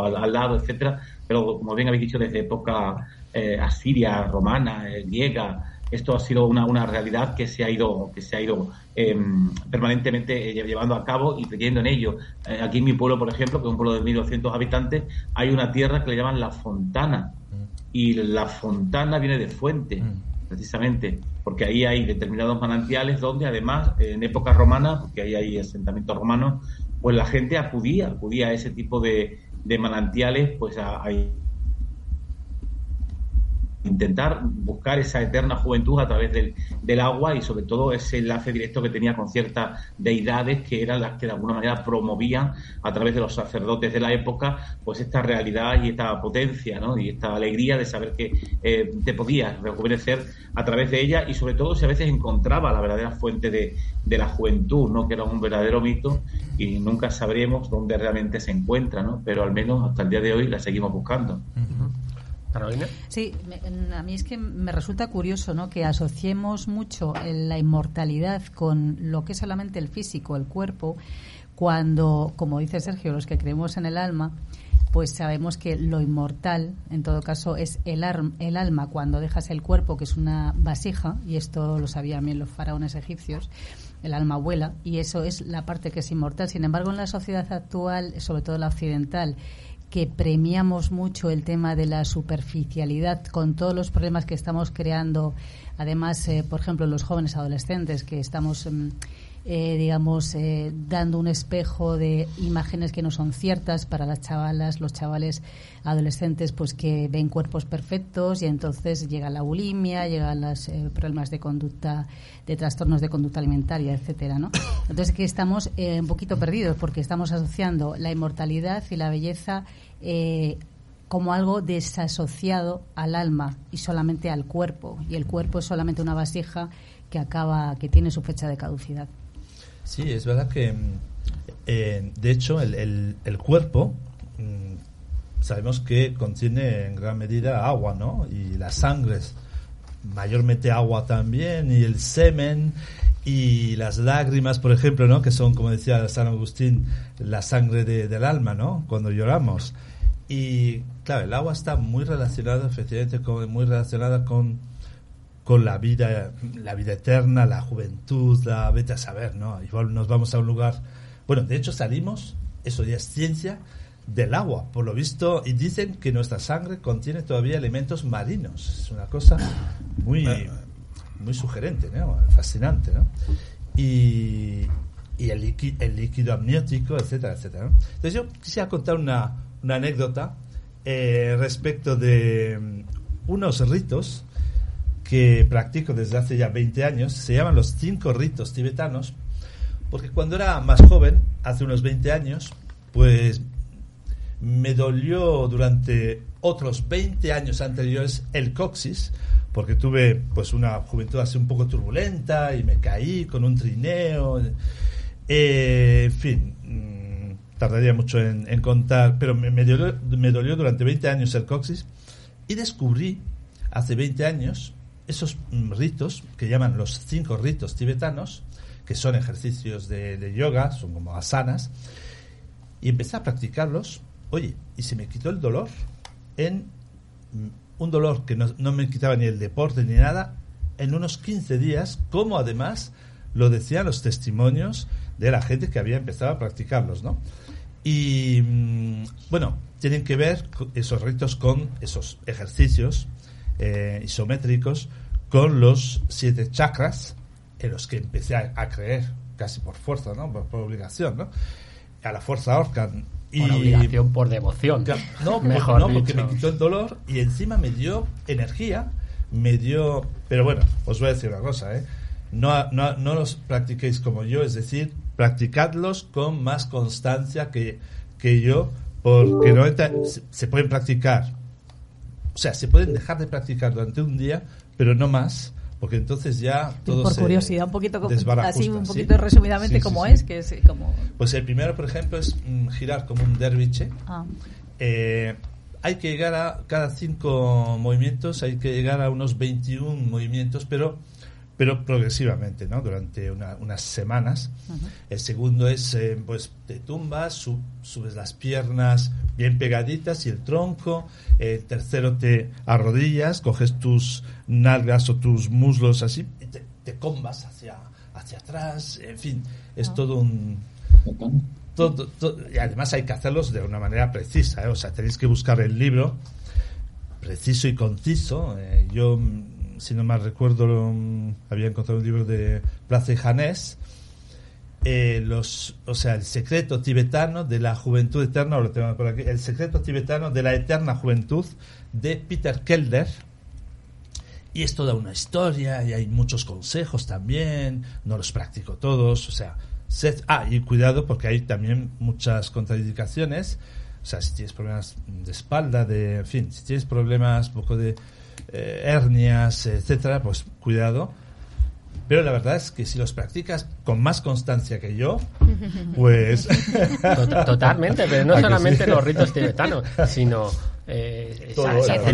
al, al, lado, etcétera, pero como bien habéis dicho, desde época eh, asiria, romana, griega, esto ha sido una, una realidad que se ha ido, que se ha ido em, permanentemente eh, llevando a cabo y creyendo en ello. Eh, aquí en mi pueblo, por ejemplo, que es un pueblo de 1.200 habitantes, hay una tierra que le llaman la Fontana. Y la Fontana viene de fuente, mm. precisamente, porque ahí hay determinados manantiales donde además, en época romana, porque ahí hay asentamientos romanos, pues la gente acudía, acudía a ese tipo de, de manantiales, pues a, a intentar buscar esa eterna juventud a través del, agua y sobre todo ese enlace directo que tenía con ciertas deidades que eran las que de alguna manera promovían a través de los sacerdotes de la época pues esta realidad y esta potencia ¿no? y esta alegría de saber que eh, te podías rejuvenecer a través de ella y sobre todo si a veces encontraba la verdadera fuente de, de la juventud, ¿no? que era un verdadero mito y nunca sabremos dónde realmente se encuentra, ¿no? pero al menos hasta el día de hoy la seguimos buscando. Sí, a mí es que me resulta curioso ¿no? que asociemos mucho la inmortalidad con lo que es solamente el físico, el cuerpo, cuando, como dice Sergio, los que creemos en el alma, pues sabemos que lo inmortal, en todo caso, es el, el alma cuando dejas el cuerpo, que es una vasija, y esto lo sabían bien los faraones egipcios, el alma vuela, y eso es la parte que es inmortal. Sin embargo, en la sociedad actual, sobre todo la occidental, que premiamos mucho el tema de la superficialidad con todos los problemas que estamos creando, además, eh, por ejemplo, los jóvenes adolescentes, que estamos, mm, eh, digamos, eh, dando un espejo de imágenes que no son ciertas para las chavalas, los chavales adolescentes, pues que ven cuerpos perfectos y entonces llega la bulimia, llegan los problemas de conducta, de trastornos de conducta alimentaria, etcétera, ¿no? Entonces que estamos un poquito perdidos porque estamos asociando la inmortalidad y la belleza eh, como algo desasociado al alma y solamente al cuerpo. Y el cuerpo es solamente una vasija que acaba, que tiene su fecha de caducidad. Sí, es verdad que, mm, eh, de hecho, el, el, el cuerpo mm, sabemos que contiene en gran medida agua, ¿no? Y la sangre es mayormente agua también, y el semen y las lágrimas, por ejemplo, ¿no? Que son, como decía San Agustín, la sangre de- del alma, ¿no? Cuando lloramos. Y claro, el agua está muy relacionada, efectivamente, con- muy relacionada con, con la vida, la vida eterna, la juventud, la vete a saber, ¿no? Igual nos vamos a un lugar. Bueno, de hecho salimos, eso ya es ciencia, del agua, por lo visto, y dicen que nuestra sangre contiene todavía elementos marinos. Es una cosa muy, muy sugerente, ¿no? Fascinante, ¿no? Y, y el, líquido, el líquido amniótico, etcétera, etcétera. ¿no? Entonces yo quisiera contar una, una anécdota eh, respecto de mm, unos ritos que practico desde hace ya 20 años, se llaman los cinco ritos tibetanos, porque cuando era más joven, hace unos 20 años, pues me dolió durante otros 20 años anteriores el coxis, porque tuve pues una juventud así un poco turbulenta y me caí con un trineo. Eh, en fin, mm, tardaría mucho en, contar, pero me, me dolió, me dolió durante 20 años el coxis y descubrí hace 20 años esos ritos que llaman los cinco ritos tibetanos, que son ejercicios de, de yoga, son como asanas, y empecé a practicarlos. Oye, y se me quitó el dolor en mm, un dolor que no, no me quitaba ni el deporte ni nada en unos 15 días, como además lo decían los testimonios de la gente que había empezado a practicarlos, ¿no? Y mm, bueno, tienen que ver esos ritos con esos ejercicios eh, isométricos con los siete chakras en los que empecé a, a creer casi por fuerza, ¿no? Por, por obligación, ¿no? A la fuerza Orcan. Y Por obligación, por devoción. No, mejor no, porque me quitó el dolor y encima me dio energía, me dio... Pero bueno, os voy a decir una cosa, ¿eh? No, no, no los practiquéis como yo, es decir, practicadlos con más constancia que, que yo, porque no se pueden practicar, o sea, se pueden dejar de practicar durante un día, pero no más, porque entonces ya todo Por se curiosidad, un poquito como- así, un ¿sí? poquito resumidamente Sí, sí. es, que es eh, como... Pues el primero, por ejemplo, es mm, girar como un derviche. ah, Eh, hay que llegar a cada cinco movimientos, hay que llegar a unos 21 movimientos, pero, pero progresivamente, ¿no? Durante una- unas semanas. El segundo es, eh, pues, te tumbas, su- subes las piernas bien pegaditas y el tronco. El tercero te arrodillas, coges tus nalgas o tus muslos así y te, te combas hacia, hacia atrás. En fin, es todo un, todo- todo- y además hay que hacerlos de una manera precisa, ¿eh? o sea, tenéis que buscar el libro preciso y conciso. Eh, yo, si no mal recuerdo, mm, había encontrado un libro de Plaza y Janés, eh, los, o sea, el secreto tibetano de la juventud eterna, lo el secreto tibetano de la eterna juventud de Peter Kelder. Y es toda una historia y hay muchos consejos también, no los practico todos, o sea, sed- ah, y cuidado porque hay también muchas contraindicaciones, o sea, si tienes problemas de espalda, de, en fin, si tienes problemas un poco de eh, hernias, etcétera, pues cuidado. Pero la verdad es que si los practicas con más constancia que yo, pues... (laughs) Tot- Totalmente, pero no ¿A que solamente sí? los ritos tibetanos, sino eh, Todo, esa- esa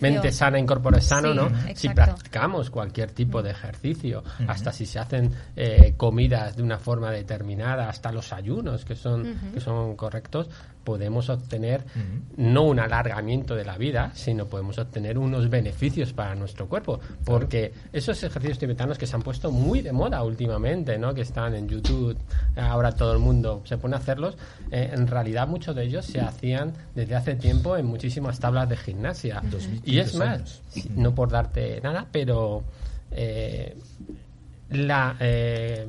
mente, sana, incorpore sano, Sí, ¿no? exacto. Si practicamos cualquier tipo de ejercicio, hasta si se hacen eh, comidas de una forma determinada, hasta los ayunos que son, que son correctos, podemos obtener no un alargamiento de la vida, sino podemos obtener unos beneficios para nuestro cuerpo. Porque esos ejercicios tibetanos que se han puesto muy de moda últimamente, ¿no? que están en YouTube, ahora todo el mundo se pone a hacerlos, eh, en realidad muchos de ellos se hacían desde hace tiempo en muchísimas tablas de gimnasia. Y es 2500 más, no por darte nada, pero eh, la, eh,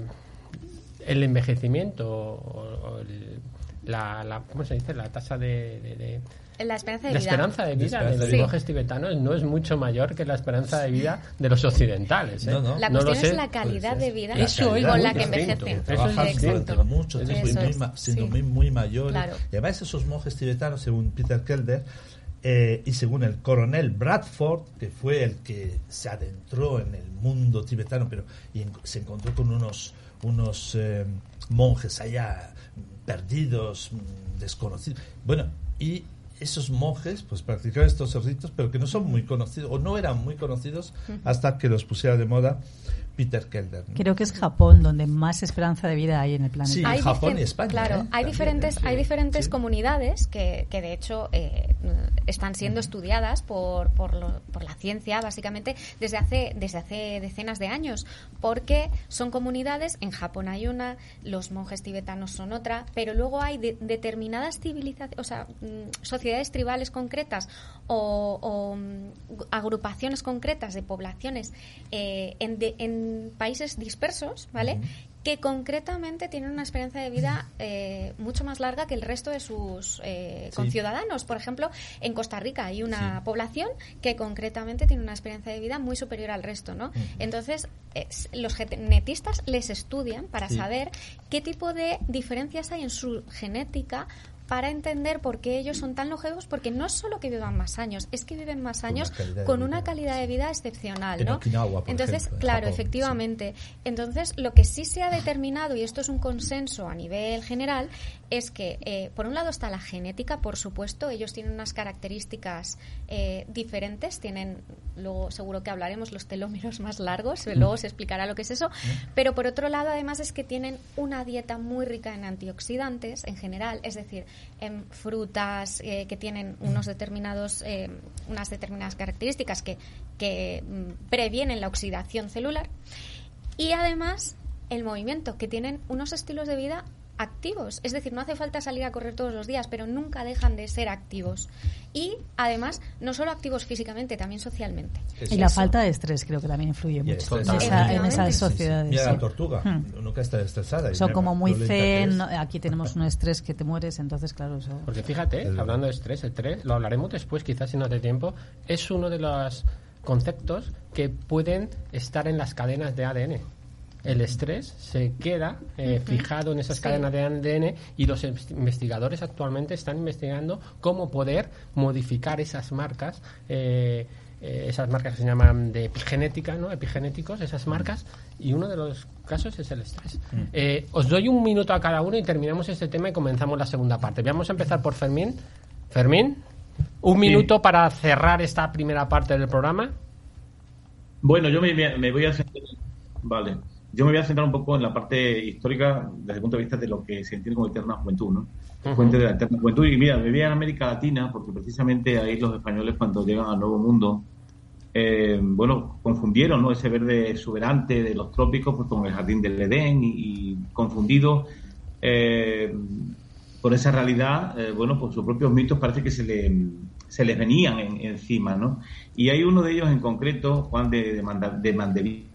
el envejecimiento o, o el- la, la- ¿cómo se dice? La tasa de, de- de- La esperanza de la vida. esperanza de vida de los vida. monjes tibetanos no es mucho mayor que la esperanza de vida de los occidentales. ¿eh? No, no. La No lo cuestión es sé. la calidad Pues de vida Eso calidad con es la que envejecen. Eso es durante mucho tiempo y Eso muy es, siendo sí. muy, muy mayores. Claro. Y además esos monjes tibetanos, según Peter Kelder, eh, y según el coronel Bradford, que fue el que se adentró en el mundo tibetano, pero y se encontró con unos, unos eh, monjes allá perdidos, mm, desconocidos. Bueno, y esos monjes pues practicaban estos ritos, pero que no son muy conocidos, o no eran muy conocidos hasta que los pusiera de moda Peter Kelder. Creo que es Japón donde más esperanza de vida hay en el planeta. Sí, Hay Japón y España. Claro, ¿eh? hay También, diferentes, hay diferentes Sí. comunidades que, que de hecho eh, están siendo estudiadas por, por, lo- por la ciencia, básicamente, desde hace, desde hace decenas de años, porque son comunidades, en Japón hay una, los monjes tibetanos son otra, pero luego hay de- determinadas civilizaciones, o sea, mm, sociedades tribales concretas o, o, mm, agrupaciones concretas de poblaciones eh, en, de- en países dispersos, ¿vale? que concretamente tienen una esperanza de vida eh, mucho más larga que el resto de sus eh, Sí. conciudadanos. Por ejemplo, en Costa Rica hay una Sí. población que concretamente tiene una esperanza de vida muy superior al resto, ¿no? Entonces, es- los genetistas les estudian para Sí. saber qué tipo de diferencias hay en su genética para entender por qué ellos son tan longevos, porque no es solo que vivan más años, es que viven más años una con vida. una calidad de vida excepcional, En ¿no? Okinawa, por Entonces, ejemplo, claro, Japón, efectivamente. Entonces, lo que sí se ha determinado, y esto es un consenso a nivel general, es que, eh, por un lado, está la genética, por supuesto, ellos tienen unas características eh, diferentes, tienen, luego seguro que hablaremos, los telómeros más largos, luego se explicará lo que es eso, pero por otro lado, además, es que tienen una dieta muy rica en antioxidantes en general, es decir, en frutas eh, que tienen unos determinados, eh, unas determinadas características que, que mm, previenen la oxidación celular y además el movimiento, que tienen unos estilos de vida activos. Es decir, no hace falta salir a correr todos los días, pero nunca dejan de ser activos. Y además, no solo activos físicamente, también socialmente. Y la falta de estrés creo que también influye Y mucho estrés. en, esa- en Efectivamente. esas Sí, sí. sociedades. Mira la tortuga, Hmm. nunca está estresada. y Son como muy zen, aquí tenemos un estrés que te mueres, entonces claro, eso... Porque fíjate, El- hablando de estrés, el estrés, lo hablaremos después, quizás si no hace tiempo, es uno de los conceptos que pueden estar en las cadenas de ADN. El estrés se queda eh, fijado en esas Sí. cadenas de ADN y los inves- investigadores actualmente están investigando cómo poder modificar esas marcas, eh, eh, esas marcas que se llaman de epigenética, ¿no? epigenéticos, esas marcas, y uno de los casos es el estrés. Eh, os doy un minuto a cada uno y terminamos este tema y comenzamos la segunda parte. Vamos a empezar por Fermín. Fermín, un minuto para cerrar esta primera parte del programa. Bueno, yo me, me voy a vale, yo me voy a centrar un poco en la parte histórica desde el punto de vista de lo que se entiende como eterna juventud, ¿no? Fuente de la eterna juventud. Y mira, me voy a América Latina porque precisamente ahí los españoles cuando llegan al Nuevo Mundo, eh, bueno, confundieron, ¿no? Ese verde exuberante de los trópicos pues, con el jardín del Edén y, y confundido eh, por esa realidad, eh, bueno, pues sus propios mitos parece que se, le, se les venían en- encima, ¿no? Y hay uno de ellos en concreto, Juan de, de, Manda- de Mandeville,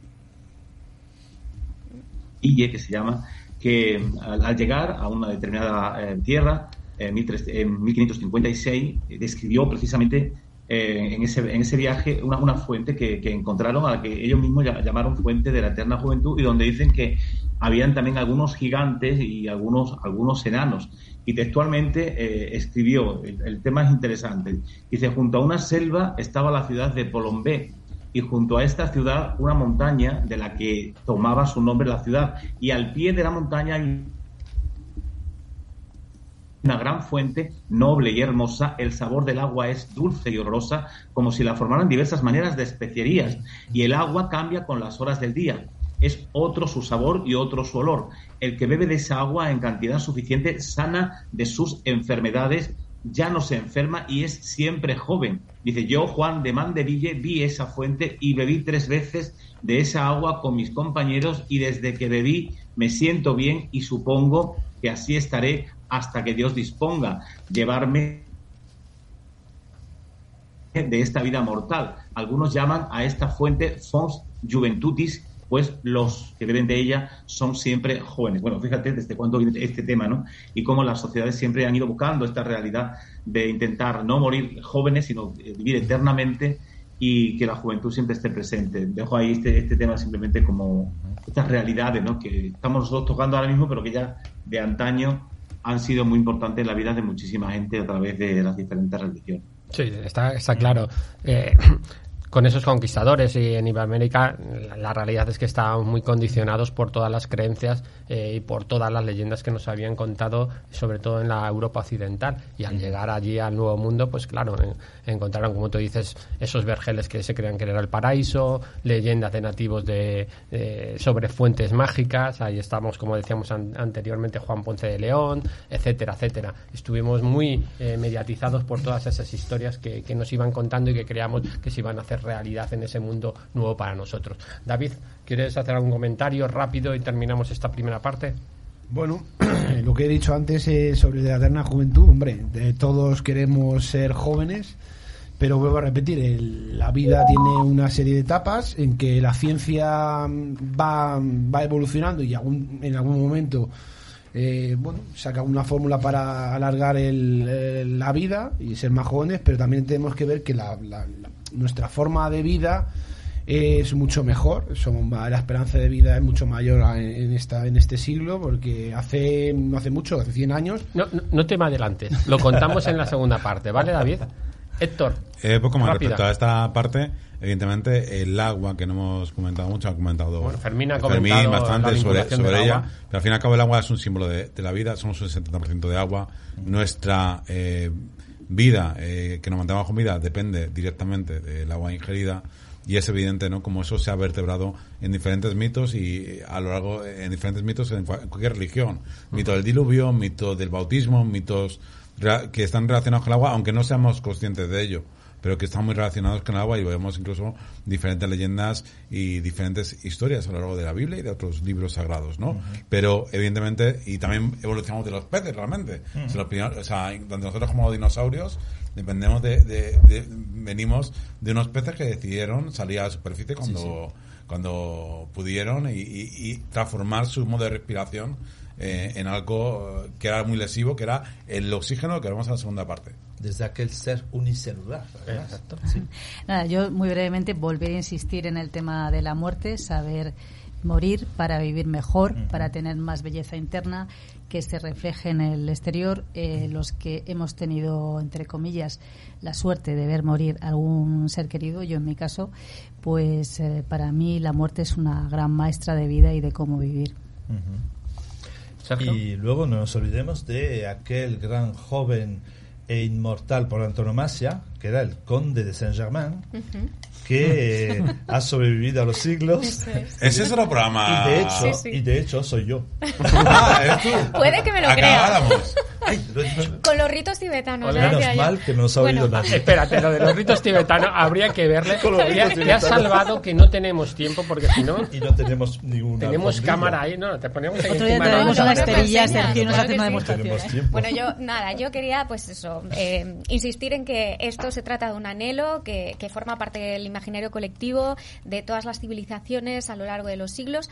que se llama, que al, al llegar a una determinada eh, tierra, en 1300 en 1556, eh, describió precisamente eh, en, ese, en ese viaje una, una fuente que, que encontraron a la que ellos mismos llamaron fuente de la eterna juventud y donde dicen que habían también algunos gigantes y algunos, algunos enanos. Y textualmente eh, escribió, el, el tema es interesante, dice, junto a una selva estaba la ciudad de Polombé, y junto a esta ciudad una montaña de la que tomaba su nombre la ciudad. Y al pie de la montaña hay una gran fuente noble y hermosa. El sabor del agua es dulce y olorosa, como si la formaran diversas maneras de especierías. Y el agua cambia con las horas del día. Es otro su sabor y otro su olor. El que bebe de esa agua en cantidad suficiente sana de sus enfermedades ya no se enferma y es siempre joven. Dice, yo, Juan de Mandeville, vi esa fuente y bebí tres veces de esa agua con mis compañeros y desde que bebí me siento bien y supongo que así estaré hasta que Dios disponga llevarme de esta vida mortal. Algunos llaman a esta fuente Fons Juventutis, pues los que beben de ella son siempre jóvenes. Bueno, fíjate desde cuándo viene este tema, ¿no? Y cómo las sociedades siempre han ido buscando esta realidad de intentar no morir jóvenes, sino eh, vivir eternamente y que la juventud siempre esté presente. Dejo ahí este, este tema simplemente como estas realidades, ¿no? Que estamos nosotros tocando ahora mismo, pero que ya de antaño han sido muy importantes en la vida de muchísima gente a través de las diferentes religiones. Sí, está, está claro. Eh, con esos conquistadores y en Iberoamérica la, realidad es que estábamos muy condicionados por todas las creencias eh, y por todas las leyendas que nos habían contado, sobre todo en la Europa occidental. Y al llegar allí al Nuevo Mundo, pues claro, encontraron, como tú dices, esos vergeles que se creían que era el paraíso, leyendas de nativos de, sobre fuentes mágicas. Ahí estamos, como decíamos anteriormente, Juan Ponce de León, etcétera, etcétera. Estuvimos muy eh, mediatizados por todas esas historias que, que nos iban contando y que creíamos que se iban a hacer realidad en ese mundo nuevo para nosotros. David, ¿quieres hacer algún comentario rápido y terminamos esta primera parte? Bueno, (clears throat) lo que he dicho antes es sobre la eterna juventud, hombre, todos queremos ser jóvenes, pero vuelvo a repetir, la vida tiene una serie de etapas en que la ciencia va, va evolucionando y en algún momento eh, bueno, saca una fórmula para alargar la vida y ser más jóvenes, pero también tenemos que ver que la, nuestra forma de vida es mucho mejor, somos, la esperanza de vida es mucho mayor en, esta, en este siglo, porque hace, no hace mucho, hace 100 años... No, no, te me adelantes, lo contamos en la segunda parte, ¿vale, David? Héctor. Eh, poco más respecto a esta parte, evidentemente el agua, que no hemos comentado mucho, ha comentado bueno, Fermín, ha comentado bastante sobre, ella, pero al fin y al cabo el agua es un símbolo de, la vida, somos un 70% de agua, nuestra... Eh, vida, eh, que nos mantenemos con vida, depende directamente del agua ingerida y es evidente, ¿no? Como eso se ha vertebrado en diferentes mitos y a lo largo, en diferentes mitos en cualquier religión. Mito del diluvio, mito del bautismo, mitos que están relacionados con el agua, aunque no seamos conscientes de ello pero que están muy relacionados con el agua y vemos incluso diferentes leyendas y diferentes historias a lo largo de la Biblia y de otros libros sagrados, ¿no? Pero evidentemente, y también evolucionamos de los peces realmente. o sea, donde nosotros como dinosaurios dependemos de, venimos de unos peces que decidieron salir a la superficie cuando, cuando pudieron y, transformar su modo de respiración eh, en algo que era muy lesivo, que era el oxígeno que vemos en la segunda parte desde aquel ser unicelular. Exacto. Nada, yo muy brevemente volver a insistir en el tema de la muerte, saber morir para vivir mejor, para tener más belleza interna, que se refleje en el exterior. Eh, los que hemos tenido, entre comillas, la suerte de ver morir algún ser querido, yo en mi caso, pues eh, para mí la muerte es una gran maestra de vida y de cómo vivir. Y luego no nos olvidemos de aquel gran joven e inmortal por antonomasia, que era el conde de Saint-Germain, que eh, ha sobrevivido a los siglos. Ese es otro programa. Y de hecho, Y de hecho soy yo. Ah, Puede que me lo Con los ritos tibetanos. Menos mal que no ha oído nada. Espérate, lo de los ritos (laughs) tibetanos habría que verle. Te ha salvado que no tenemos tiempo porque si no. Y no tenemos ninguna. Tenemos cámara ahí, no, te ponemos ahí. Otro día tenemos una esterilla, Sergio, nos hace una demostración. Bueno, yo, nada, yo quería, pues eso, eh, insistir en que esto se trata de un anhelo que, que forma parte del imaginario colectivo de todas las civilizaciones a lo largo de los siglos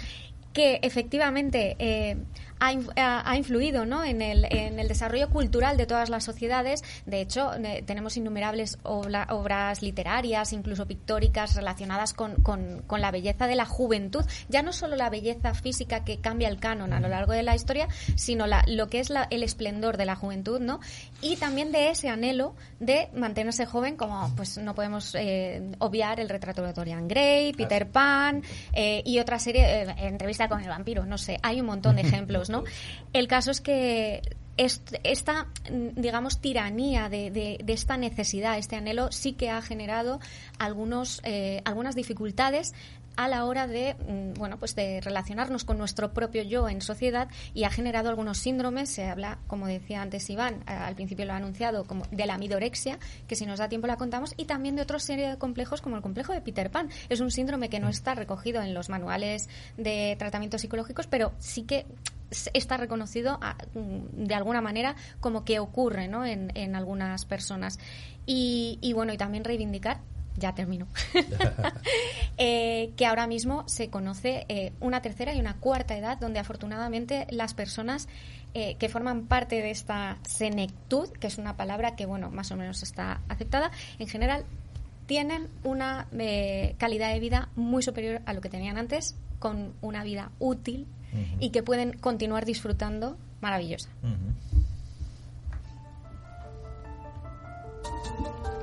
que efectivamente eh, ha, influido ¿no? en, el, en, el, desarrollo cultural de todas las sociedades. De hecho, eh, tenemos innumerables obras literarias, incluso pictóricas, relacionadas con, con, con, la belleza de la juventud. Ya no solo la belleza física que cambia el canon a lo largo de la historia, sino la, lo que es la, el esplendor de la juventud, ¿no? Y también de ese anhelo de mantenerse joven, como pues no podemos eh, obviar el retrato de Dorian Gray, Peter Pan eh, y otra serie, entrevista con el vampiro, no sé, hay un montón de ejemplos (laughs) ¿no? El caso es que esta, digamos, tiranía de, esta necesidad, este anhelo, sí que ha generado algunos, eh, algunas dificultades a la hora de, mm, bueno, pues de relacionarnos con nuestro propio yo en sociedad y ha generado algunos síndromes. Se habla, como decía antes Iván, al principio lo ha anunciado, como de la midorexia, que si nos da tiempo la contamos, y también de otra serie de complejos como el complejo de Peter Pan. Es un síndrome que no está recogido en los manuales de tratamientos psicológicos, pero sí que está reconocido mm, de alguna manera como que ocurre ¿no? en, en algunas personas. Y, y bueno, y también reivindicar ya termino, (laughs) (laughs) eh, que ahora mismo se conoce eh, una tercera y una cuarta edad donde afortunadamente las personas eh, que forman parte de esta senectud, que es una palabra que, bueno, más o menos está aceptada, en general tienen una calidad de vida muy superior a lo que tenían antes, con una vida útil y que pueden continuar disfrutando maravillosa. creo que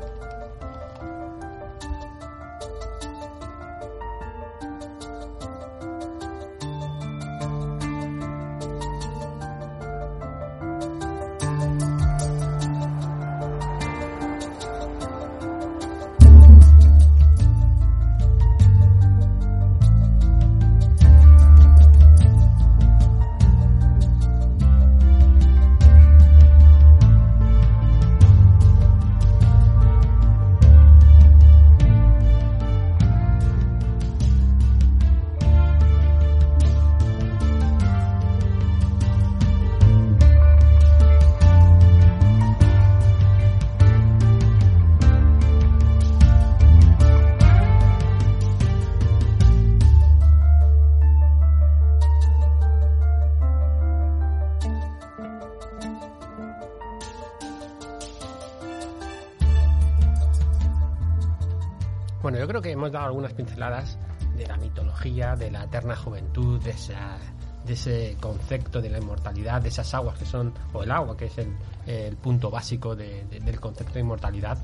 hemos dado algunas pinceladas de la mitología, de la eterna juventud, de, esa, de ese concepto de la inmortalidad, de esas aguas que son, o el agua, que es el, el punto básico de- de- del concepto de inmortalidad.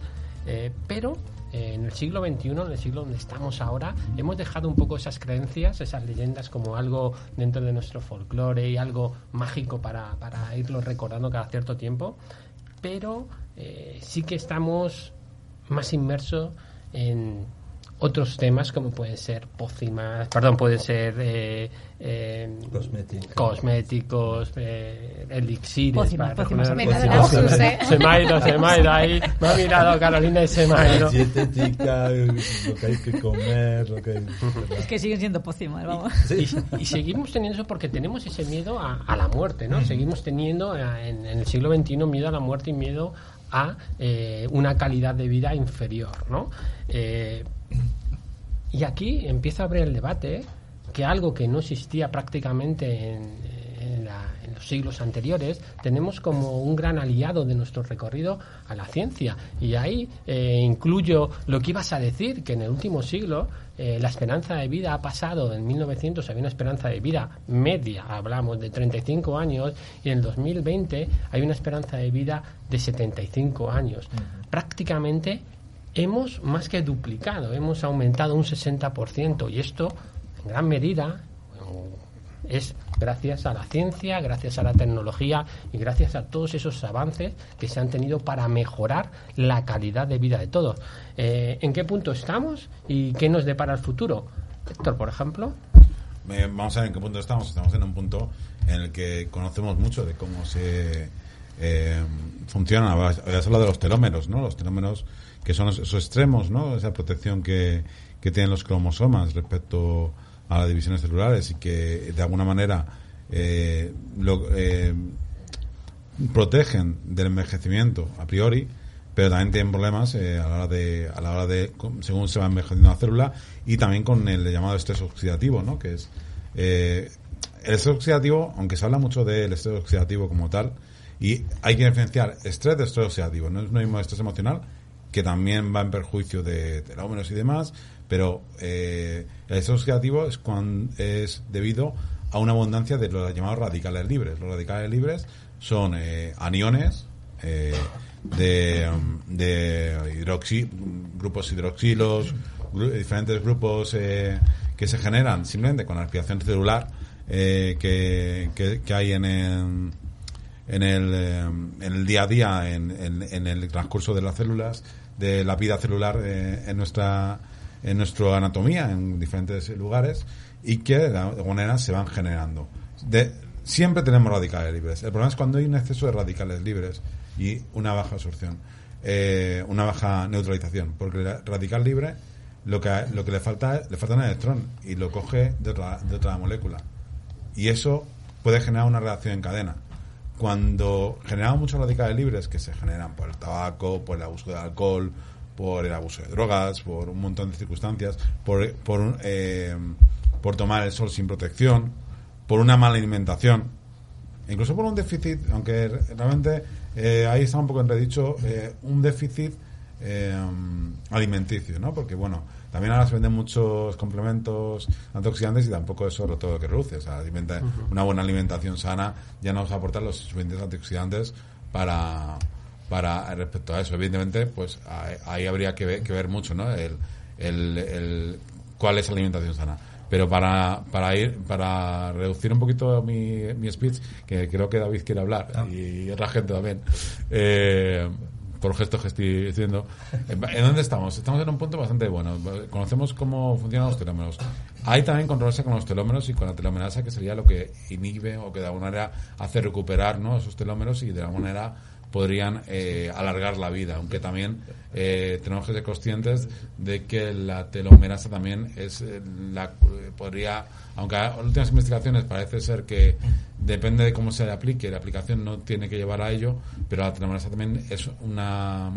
Eh, pero eh, en el siglo XXI, en el siglo donde estamos ahora, hemos dejado un poco esas creencias, esas leyendas como algo dentro de nuestro folclore y algo mágico para, para irlo recordando cada cierto tiempo, pero eh, sí que estamos más inmersos en otros temas como pueden ser pócimas, perdón, pueden ser eh, eh, Cosméticos. cosméticos, eh, elixires. Pócimas, para pócimas. Se me ha ido, se me ha ido ahí. Me ha mirado Carolina y se me ha ido. Dietética, lo que hay que comer, lo que hay... Es que siguen siendo pócimas, vamos. Y, y seguimos teniendo eso porque tenemos ese miedo a, a la muerte, ¿no? Seguimos teniendo eh, en, en el siglo XXI miedo a la muerte y miedo a eh, una calidad de vida inferior, ¿no? Eh, y aquí empieza a abrir el debate que algo que no existía prácticamente en, los siglos anteriores, tenemos como un gran aliado de nuestro recorrido a la ciencia. Y ahí eh, incluyo lo que ibas a decir, que en el último siglo eh, la esperanza de vida ha pasado, en 1900 había una esperanza de vida media, hablamos de 35 años, y en el 2020 hay una esperanza de vida de 75 años. Prácticamente hemos más que duplicado, hemos aumentado un 60% y esto en gran medida es gracias a la ciencia, gracias a la tecnología y gracias a todos esos avances que se han tenido para mejorar la calidad de vida de todos. Eh, ¿En qué punto estamos y qué nos depara el futuro? Héctor, por ejemplo. Vamos a ver en qué punto estamos. Estamos en un punto en el que conocemos mucho de cómo se eh, funcionan. Habías hablado de los telómeros, ¿no? Los telómeros que son esos extremos, ¿no? Esa protección que, que tienen los cromosomas respecto las divisiones celulares y que de alguna manera eh, lo, eh, protegen del envejecimiento a priori, pero también tienen problemas eh, a la hora de, a la hora de, según se va envejeciendo la célula, y también con el llamado estrés oxidativo, ¿no? Que es eh, el estrés oxidativo, aunque se habla mucho del estrés oxidativo como tal, y hay que diferenciar estrés de estrés oxidativo. No es lo mismo estrés emocional, que también va en perjuicio de telómeros y demás, pero eh, el estrés oxidativo es, cuan- es debido a una abundancia de los llamados radicales libres. Los radicales libres son eh, aniones eh, de, mm, de hidroxi, grupos hidroxilos, diferentes grupos eh, que se generan simplemente con la respiración celular eh, que, que- que hay en el, en el, eh, en el día a día, en, en- en el transcurso de las células, de la vida celular eh, en nuestra en nuestra anatomía, en diferentes lugares, y que de alguna manera se van generando. Siempre tenemos radicales libres. El problema es cuando hay un exceso de radicales libres y una baja absorción, eh, una baja neutralización, porque el radical libre lo que, lo que le falta le falta un electrón y lo coge de otra, de otra molécula. Y eso puede generar una reacción en cadena. Cuando generamos muchos radicales libres que se generan por el tabaco, por el abuso de alcohol, por el abuso de drogas, por un montón de circunstancias, por, por, eh, por tomar el sol sin protección, por una mala alimentación, incluso por un déficit, aunque realmente eh, ahí está un poco entredicho, eh, un déficit eh, alimenticio, ¿no? Porque, bueno, también ahora se venden muchos complementos antioxidantes y tampoco eso es todo lo que reduce. O sea, alimenta- una buena alimentación sana ya nos aporta los suficientes antioxidantes para, para respecto a eso. Evidentemente, pues ahí, habría que ver, que ver mucho, ¿no? El, el, el- cuál es la alimentación sana. Pero para, para ir, para reducir un poquito mi, mi speech, que creo que David quiere hablar, y otra gente también, eh, por gestos que estoy haciendo. ¿En en dónde estamos? Estamos en un punto bastante bueno. Conocemos cómo funcionan los telómeros. Hay también controversia con los telómeros y con la telomerasa, que sería lo que inhibe o que de alguna manera hace recuperar ¿no? esos telómeros y de alguna manera podrían eh, alargar la vida, aunque también eh, tenemos que ser conscientes de que la telomerasa también es eh, la eh, podría, aunque a últimas investigaciones parece ser que depende de cómo se le aplique, la aplicación no tiene que llevar a ello, pero la telomerasa también es una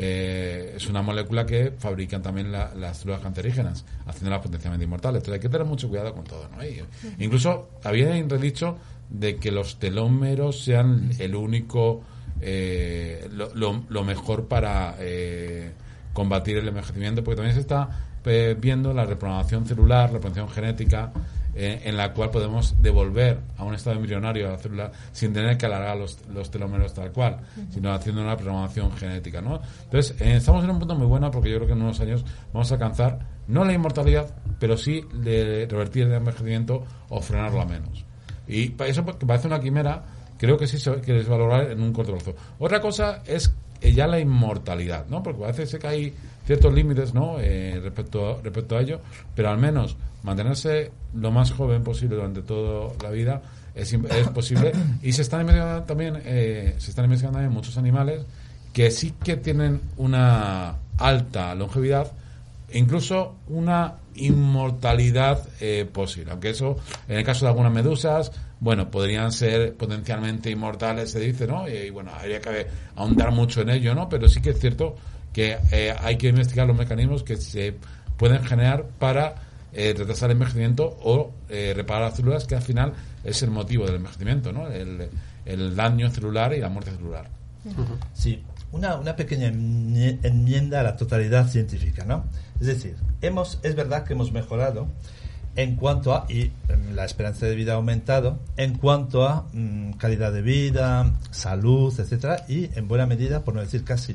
eh, es una molécula que fabrican también la- las células cancerígenas, haciéndolas potencialmente inmortales. Entonces hay que tener mucho cuidado con todo. ¿no? Y, incluso había dicho de que los telómeros sean el único, eh, lo, lo- lo mejor para eh, combatir el envejecimiento, porque también se está eh, viendo la reprogramación celular, la reprogramación genética, eh, en la cual podemos devolver a un estado embrionario a la célula sin tener que alargar los, los telómeros tal cual, sino haciendo una programación genética. ¿no? Entonces, eh, estamos en un punto muy bueno porque yo creo que en unos años vamos a alcanzar no la inmortalidad, pero sí de revertir el envejecimiento o frenarlo a menos. Y eso parece una quimera, creo que sí se que es valorar en un corto plazo. Otra cosa es eh, ya la inmortalidad, ¿no? Porque a sé que hay ciertos límites, ¿no? Eh, respecto, respecto a ello, pero al menos mantenerse lo más joven posible durante toda la vida es, es posible. (coughs) Y se están investigando también, eh, se están investigando también muchos animales que sí que tienen una alta longevidad, incluso una inmortalidad eh, posible. Aunque eso, en el caso de algunas medusas, bueno, podrían ser potencialmente inmortales, se dice, ¿no? Y, bueno, habría que ahondar mucho en ello, ¿no? Pero sí que es cierto que eh, hay que investigar los mecanismos que se pueden generar para eh, retrasar el envejecimiento o eh, reparar las células, que al final es el motivo del envejecimiento, ¿no? El, daño celular y la muerte celular. Sí, una, una pequeña enmie- enmienda a la totalidad científica, ¿no? Es decir, hemos, es verdad que hemos mejorado en cuanto a, y mm, la esperanza de vida ha aumentado, en cuanto a mm, calidad de vida, salud, etcétera, y en buena medida, por no decir casi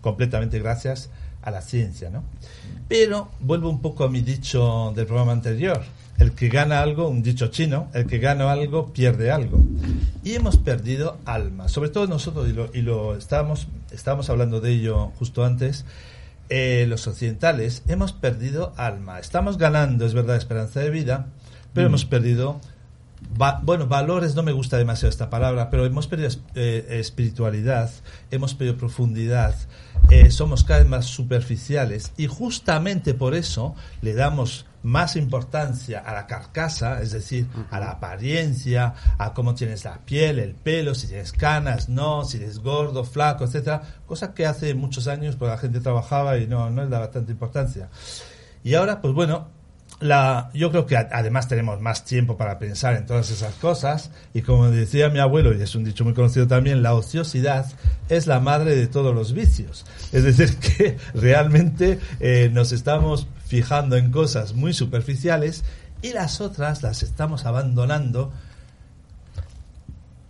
completamente gracias a la ciencia, ¿no? Pero vuelvo un poco a mi dicho del programa anterior. El que gana algo, un dicho chino, el que gana algo pierde algo. Y hemos perdido alma. Sobre todo nosotros, y lo, y lo estábamos, estábamos hablando de ello justo antes, eh, los occidentales hemos perdido alma. Estamos ganando, es verdad, esperanza de vida, pero hemos perdido Va- bueno, valores no me gusta demasiado esta palabra, pero hemos perdido eh, espiritualidad, hemos perdido profundidad, eh, somos cada vez más superficiales y justamente por eso le damos más importancia a la carcasa, es decir, a la apariencia, a cómo tienes la piel, el pelo, si tienes canas, no, si eres gordo, flaco, etcétera, cosa que hace muchos años pues la gente trabajaba y no, no le daba tanta importancia. Y ahora, pues bueno, la, yo creo que además tenemos más tiempo para pensar en todas esas cosas y como decía mi abuelo, y es un dicho muy conocido también, la ociosidad es la madre de todos los vicios. Es decir, (laughs) que realmente eh, nos estamos fijando en cosas muy superficiales y las otras las estamos abandonando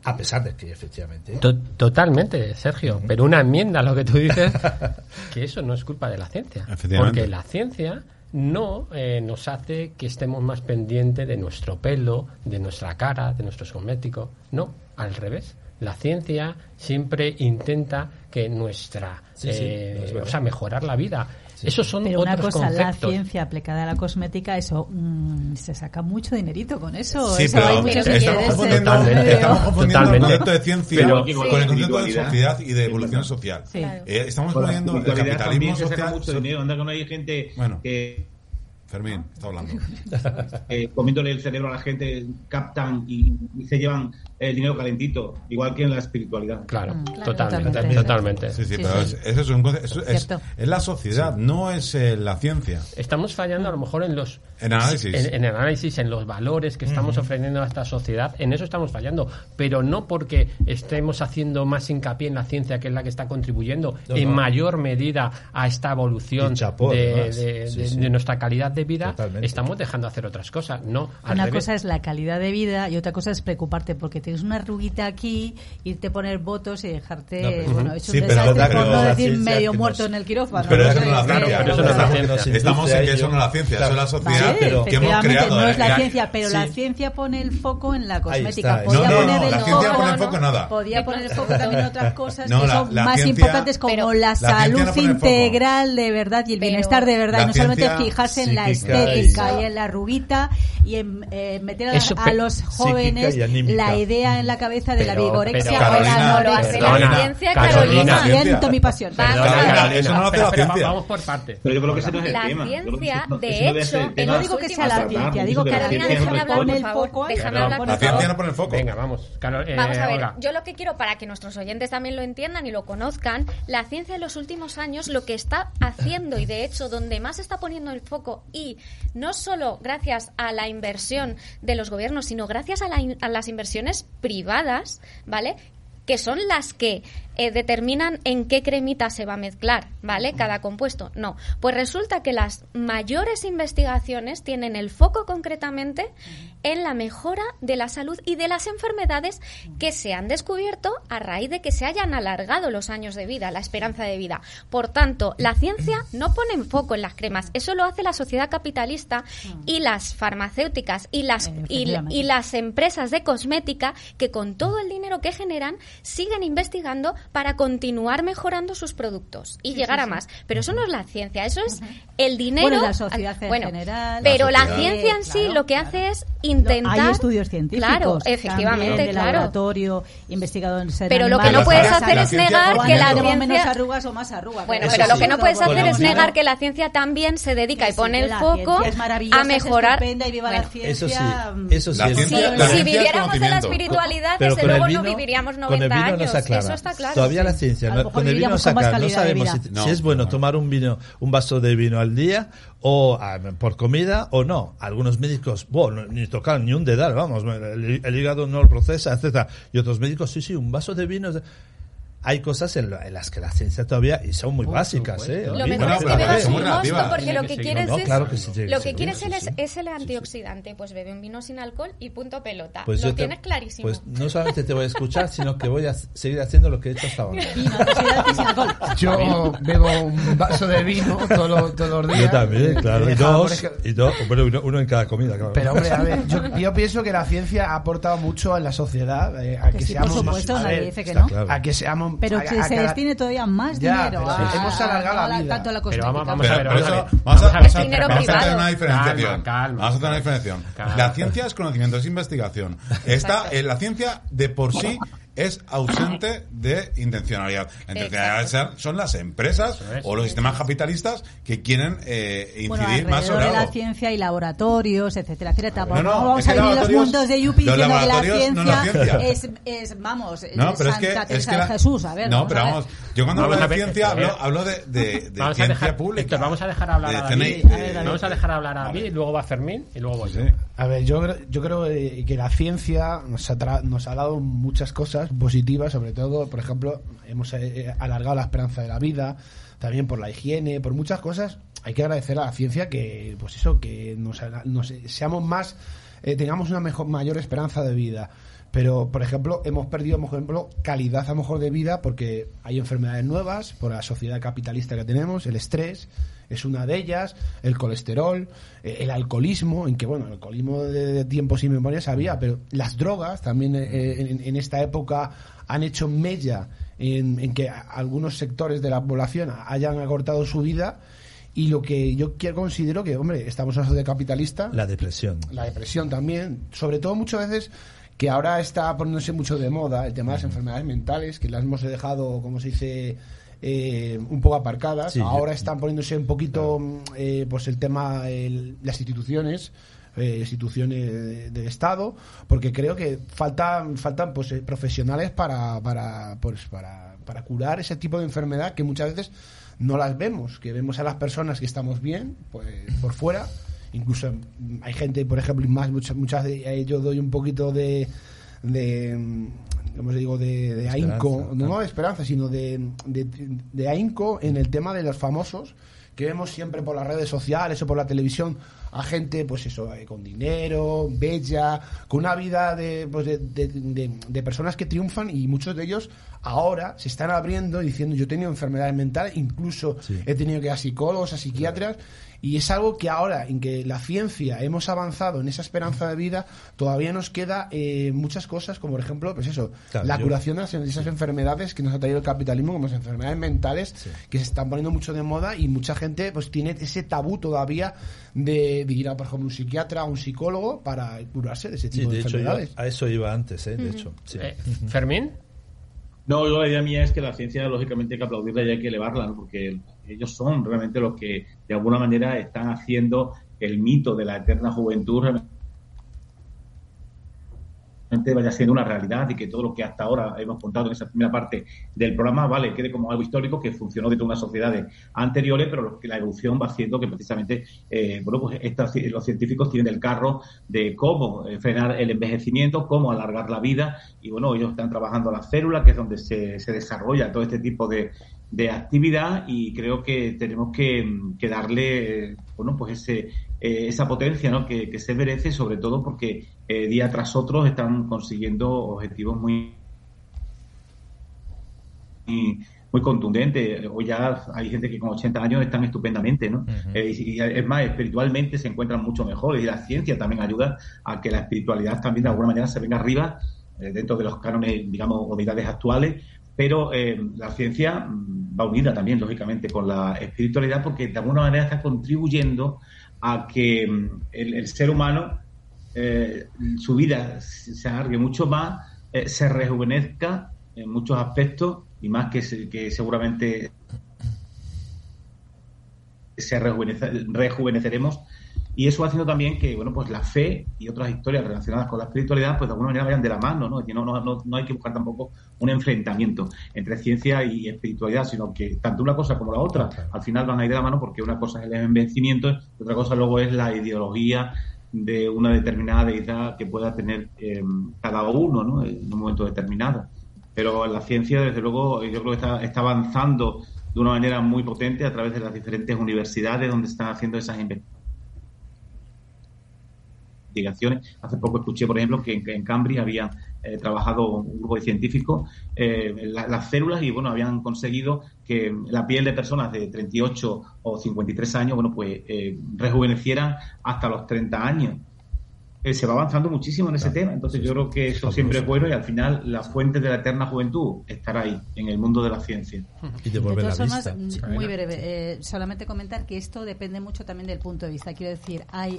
a pesar de que efectivamente... To- Totalmente, Sergio. Pero una enmienda a lo que tú dices, (laughs) que eso no es culpa de la ciencia. Porque la ciencia no eh, nos hace que estemos más pendientes de nuestro pelo, de nuestra cara, de nuestros cosméticos. No, al revés. La ciencia siempre intenta que nuestra, Sí, eh, o sea, mejorar la vida. Esos son Pero una cosa, la ciencia aplicada a la cosmética, eso mm, se saca mucho dinerito con eso. Sí, eso pero hay muchos estamos confundiendo, Totalmente. estamos confundiendo el concepto de ciencia Pero- Sí. con el concepto de sociedad y de Sí, evolución social. Sí. Eh, estamos poniendo el capitalismo también se saca social. mucho dinero. Anda que no hay gente Bueno. que Fermín, está hablando. (laughs) eh, comiéndole el cerebro a la gente captan y, y se llevan el dinero calentito, igual que en la espiritualidad. Claro, Mm, claro, totalmente, totalmente. totalmente. Sí, sí, Sí, pero sí. Es, eso es, un eso es, es la sociedad, no es eh, la ciencia. Estamos fallando a lo mejor en los En análisis. en, en el análisis, en los valores que estamos ofreciendo a esta sociedad, en eso estamos fallando, pero no porque estemos haciendo más hincapié en la ciencia, que es la que está contribuyendo No, en no. mayor medida a esta evolución chapó, de, de- Sí, de- sí. de nuestra calidad de vida, Totalmente. estamos dejando hacer otras cosas. No, Una revés. cosa es la calidad de vida y otra cosa es preocuparte porque tienes una arruguita aquí, irte a poner votos y dejarte, No, pero- bueno, hecho Sí, un pero- desastre pero por no decir medio muerto en el quirófano. Pero eso no es la ciencia. Estamos en que eso no es la ciencia, eso es la sociedad Vale, pero- que hemos creado. no es la eh, ciencia, pero la ciencia pone el foco en la cosmética. No, no, poner no, el la foco, ciencia pone el foco en nada. Podía poner el foco también en otras (laughs) cosas No, que la- son la más ciencia- importantes como la, salud integral de verdad y el bienestar de verdad. No solamente fijarse en la estética y- en la arruguita y en eh, meter a, los jóvenes la idea en la cabeza de la Pero- vigorexia pero- o la Carolina, hace la ciencia, Carolina. Carolina. Siento mi pasión. Vamos Perdona, a ver. Carolina, Eso no lo hace espera, la espera, ciencia. Vamos por partes. Pero yo creo que ese no es el La tema. Ciencia, no- de no hecho, tema No digo que sea la ciencia, digo que Carolina déjame hablar, por el favor, foco déjame hablar, La por ciencia favor. no pone el foco. Venga, vamos. Eh, Vamos a ver, yo lo que quiero para que nuestros oyentes también lo entiendan y lo conozcan, la ciencia en los últimos años lo que está haciendo y de hecho donde más está poniendo el foco y no solo gracias a la inversión de los gobiernos, sino gracias a, la in- a las inversiones privadas, ¿vale? Que son las que eh, determinan en qué cremita se va a mezclar, ¿vale? Cada compuesto. No. Pues resulta que las mayores investigaciones tienen el foco concretamente en la mejora de la salud y de las enfermedades que se han descubierto a raíz de que se hayan alargado los años de vida, la esperanza de vida. Por tanto, la ciencia no pone en foco en las cremas. Eso lo hace la sociedad capitalista y las farmacéuticas y las, y, y las empresas de cosmética que con todo el dinero que generan siguen investigando para continuar mejorando sus productos y llegar a más. Pero eso no es la ciencia, eso es el dinero. Bueno, la sociedad en general. Pero la, ciencia en sí Claro, lo que claro. hace es intentar. Hay estudios científicos. Claro, efectivamente, de claro. laboratorio, investigado en ser Pero lo que no puedes hacer es ciencia negar que la tenemos menos ciencia. arrugas o más arrugas. Bueno, pero lo que no puedes hacer la es ciencia- negar que la ciencia también se dedica y pone el foco ciencia a mejorar. estupenda y viva la Bueno, ciencia. Eso sí, mm, eso sí. La ciencia- Si, la si ciencia es viviéramos de la espiritualidad, desde luego no viviríamos con el 90 vino no se aclara. Eso está claro. Todavía la ciencia, no- con el vino viviríamos se aclara. No sabemos si, No. si es bueno No. tomar un vino, un vaso de vino al día o ah, por comida o no. Algunos médicos, bueno, ni tocar ni un dedal, vamos, el, el hígado no lo procesa, etcétera. Y otros médicos, sí, sí, un vaso de vino. Hay cosas en, la- en las que la ciencia todavía, y son muy Por básicas, ¿eh? Lo mejor es que bebas un mosto porque lo que quieres. No, es claro que sí, que lo que quieres sí, es, sí. es el antioxidante, pues bebe un vino sin alcohol y punto pelota. Pues lo te- tienes clarísimo. Pues no solamente te voy a escuchar, sino que voy a seguir haciendo lo que he hecho hasta ahora. Yo bebo un vaso de vino todos los, todos los días. Yo también, claro. Y dos, y dos, bueno, uno, uno en cada comida, claro. Pero hombre, a ver, yo, yo pienso que la ciencia ha aportado mucho en la sociedad, eh, a que, Que sí, seamos por supuesto, a nadie dice que no. claro. a que seamos Pero a- que a se cada- destine todavía más Ya, dinero. a- sí, hemos alargado la vida. Tanto a la Pero vamos, vamos a ver, Pero a ver. vamos a, Vamos a vamos a- ver. vamos a hacer una diferenciación. Calma, calma. Vamos a hacer una diferenciación. Calma. La ciencia es conocimiento, es investigación. Esta, eh, la ciencia de por sí (laughs) es ausente de intencionalidad. La intencionalidad son las empresas es. o los sistemas capitalistas que quieren eh, incidir Bueno, más sobre de la algo. ciencia hay laboratorios, etcétera, etcétera. No, no, vamos a vivir los mundos de Yupi diciendo que la laboratorios no la ciencia ciencia. es, es, vamos, No, es pero es que, Santa es Teresa que de la- Jesús. A ver, no, vamos pero a ver. vamos, yo cuando hablo de ver, ciencia eh, hablo, hablo de, de, de Vamos a ciencia dejar, pública. Héctor, vamos a dejar hablar de a David. Ver, David. Vamos a dejar hablar a David, luego va Fermín y luego voy yo. Sí. A ver, yo, creo- yo creo eh, que la ciencia nos ha, tra- nos ha dado muchas cosas positivas, sobre todo, por ejemplo, hemos eh, alargado la esperanza de la vida, también por la higiene, por muchas cosas. Hay que agradecer a la ciencia que, pues eso, que nos, nos- seamos más, eh, tengamos una mejor, mayor esperanza de vida. Pero, por ejemplo, hemos perdido, por ejemplo, calidad a lo mejor de vida porque hay enfermedades nuevas por la sociedad capitalista que tenemos, el estrés es una de ellas, el colesterol, eh, el alcoholismo, en que, bueno, el alcoholismo de, tiempos inmemoriales había, pero las drogas también eh, en esta época han hecho mella en, en que algunos sectores de la población hayan acortado su vida y lo que yo quiero considero que, hombre, estamos en una sociedad capitalista, La depresión. la depresión también, sobre todo muchas veces que ahora está poniéndose mucho de moda el tema de las enfermedades mentales, que las hemos dejado, como se dice, eh, un poco aparcadas. Sí, ahora están poniéndose un poquito, eh, pues el tema, el- las instituciones, eh, instituciones de- del Estado, porque creo que faltan, faltan pues eh, profesionales para, para, pues, para, para curar ese tipo de enfermedad que muchas veces no las vemos, que vemos a las personas que estamos bien, pues por fuera, incluso hay gente, por ejemplo, y más muchas, muchas de eh, yo doy un poquito de de mm, ¿cómo se digo? de, de ahínco, no de esperanza, sino de, de, de ahínco en el tema de los famosos que vemos siempre por las redes sociales o por la televisión a gente, pues eso, eh, con dinero, bella, con una vida de, pues de, de- de- de personas que triunfan y muchos de ellos ahora se están abriendo diciendo yo he tenido enfermedades mentales, incluso Sí. he tenido que ir a psicólogos, a psiquiatras y es algo que ahora en que la ciencia hemos avanzado en esa esperanza de vida, todavía nos queda eh, muchas cosas, como por ejemplo, pues eso, Claro, la yo- curación de las- de esas enfermedades que nos ha traído el capitalismo, como las enfermedades mentales, que se están poniendo mucho de moda y mucha gente pues tiene ese tabú todavía de, de ir a, por ejemplo, un psiquiatra o un psicólogo para curarse de ese Sí, tipo de, de hecho, yo enfermedades. a eso iba antes, ¿eh? De hecho. sí. Eh, Fermín, No, yo la idea mía es que la ciencia, lógicamente, hay que aplaudirla y hay que elevarla, ¿no? porque ellos son realmente los que, de alguna manera, están haciendo el mito de la eterna juventud realmente vaya siendo una realidad y que todo lo que hasta ahora hemos contado en esa primera parte del programa, vale, quede como algo histórico que funcionó de todas las sociedades anteriores, pero que la evolución va haciendo que precisamente, eh, bueno, pues los científicos tienen el carro de cómo eh, frenar el envejecimiento, cómo alargar la vida, y bueno, ellos están trabajando la célula, que es donde se, desarrolla todo este tipo de, actividad y creo que tenemos que, darle bueno pues ese eh, esa potencia ¿no? que, se merece sobre todo porque día tras otro están consiguiendo objetivos muy muy contundente. Hoy ya hay gente que con 80 años están estupendamente, ¿no? Eh, y, es más, espiritualmente se encuentran mucho mejor y la ciencia también ayuda a que la espiritualidad también de alguna manera se venga arriba eh, dentro de los cánones, digamos, unidades actuales, pero eh, la ciencia mm, va unida también, lógicamente, con la espiritualidad porque de alguna manera está contribuyendo a que mm, el, ser humano, su vida se alargue mucho más, se rejuvenezca en muchos aspectos y más que, que seguramente se rejuveneceremos y eso haciendo también que bueno pues la fe y otras historias relacionadas con la espiritualidad pues de alguna manera vayan de la mano no no, no, no hay que buscar tampoco un enfrentamiento entre ciencia y espiritualidad sino que tanto una cosa como la otra al final van a ir de la mano porque una cosa es el envejecimiento y otra cosa luego es la ideología de una determinada deidad que pueda tener eh, cada uno ¿no? en un momento determinado pero la ciencia, desde luego, yo creo que está, está avanzando de una manera muy potente a través de las diferentes universidades donde están haciendo esas investigaciones. Hace poco escuché, por ejemplo, que en, Cambridge había eh, trabajado un grupo de científicos eh, las células y, bueno, habían conseguido que la piel de personas de 38 o 53 años, bueno, pues eh, rejuvenecieran hasta los 30 años. Eh, se va avanzando muchísimo en ese tema. Entonces yo creo que eso siempre es bueno y al final la fuente de la eterna juventud estará ahí, en el mundo de la ciencia. Y vista. Mm, muy breve, eh, solamente comentar que esto depende mucho también del punto de vista. Quiero decir, hay...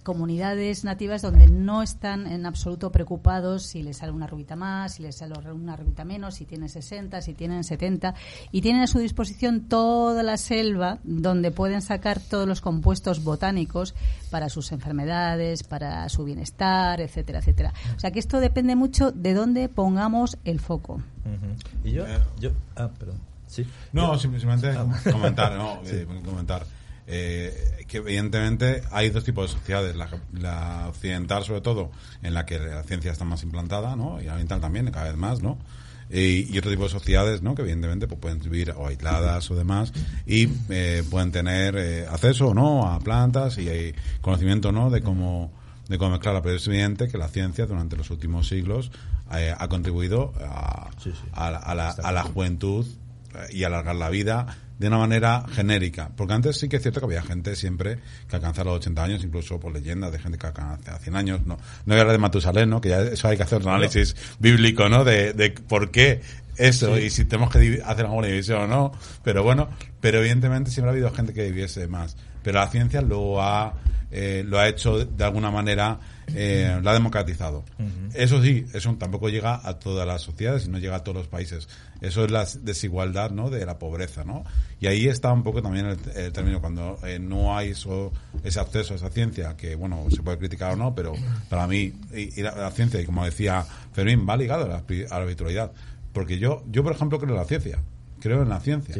Eh, comunidades nativas donde no están en absoluto preocupados si les sale una rubita más, si les sale una rubita menos, si tienen 60, si tienen 70, y tienen a su disposición toda la selva donde pueden sacar todos los compuestos botánicos para sus enfermedades, para su bienestar, etcétera, etcétera. O sea que esto depende mucho de dónde pongamos el foco. Y yo, yo, ah, perdón. Sí. No, simplemente ah. comentar, no, (laughs) eh, comentar eh, que evidentemente hay dos tipos de sociedades, la, occidental sobre todo, en la que la ciencia está más implantada, ¿no? Y la oriental también, cada vez más, ¿no? Y, otro tipo de sociedades, ¿no? Que evidentemente pues, pueden vivir o aisladas o demás y eh, pueden tener eh, acceso o no a plantas y hay conocimiento, ¿no? De cómo de cómo mezclar, pero es evidente que la ciencia durante los últimos siglos eh, ha contribuido a, a, la, a la juventud y alargar la vida de una manera genérica. Porque antes sí que es cierto que había gente siempre que alcanzaba los 80 años, incluso por leyendas de gente que alcanzaba 100 años. No, no voy a de Matusalén, ¿no? Que ya eso hay que hacer un análisis bíblico, ¿no? De, de por qué eso y si tenemos que hacer alguna división o no. Pero bueno, pero evidentemente siempre ha habido gente que viviese más. Pero la ciencia lo ha, eh, lo ha hecho de alguna manera eh, la ha democratizado. Eso sí, eso tampoco llega a todas las sociedades y no llega a todos los países. Eso es la desigualdad ¿no? de la pobreza. ¿no? Y ahí está un poco también el, término, cuando eh, no hay eso, ese acceso a esa ciencia, que bueno, se puede criticar o no, pero para mí, y, la, ciencia, y como decía Fermín, va ligado a la, a la. Porque yo, yo, por ejemplo, creo en la ciencia. Creo en la ciencia.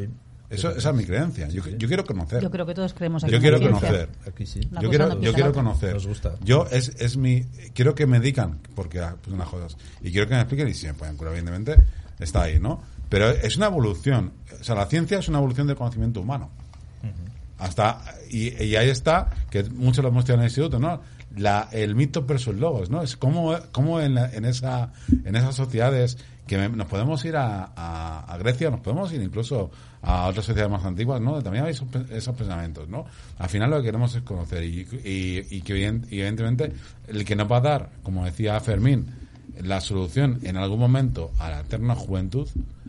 Eso, esa es mi creencia. Yo, yo, quiero conocer. Yo creo que todos creemos aquí Yo quiero conocer. Aquí sí. Yo quiero, yo quiero conocer. Yo es, es mi. Quiero que me digan, porque ah, pues unas cosas. Y quiero que me expliquen y si me pueden curar, evidentemente, está ahí, ¿no? Pero es una evolución. O sea, la ciencia es una evolución del conocimiento humano. Hasta. Y, y, ahí está, que muchos lo hemos estudiado en el instituto, ¿no? La, el mito versus logos, ¿no? Es como, como en, en, esa, en esas sociedades que nos podemos ir a, a, Grecia, nos podemos ir incluso a otras sociedades más antiguas, ¿no? También hay esos, pensamientos, ¿no? Al final lo que queremos es conocer y, que evidentemente el que nos va a dar, como decía Fermín, la solución en algún momento a la eterna juventud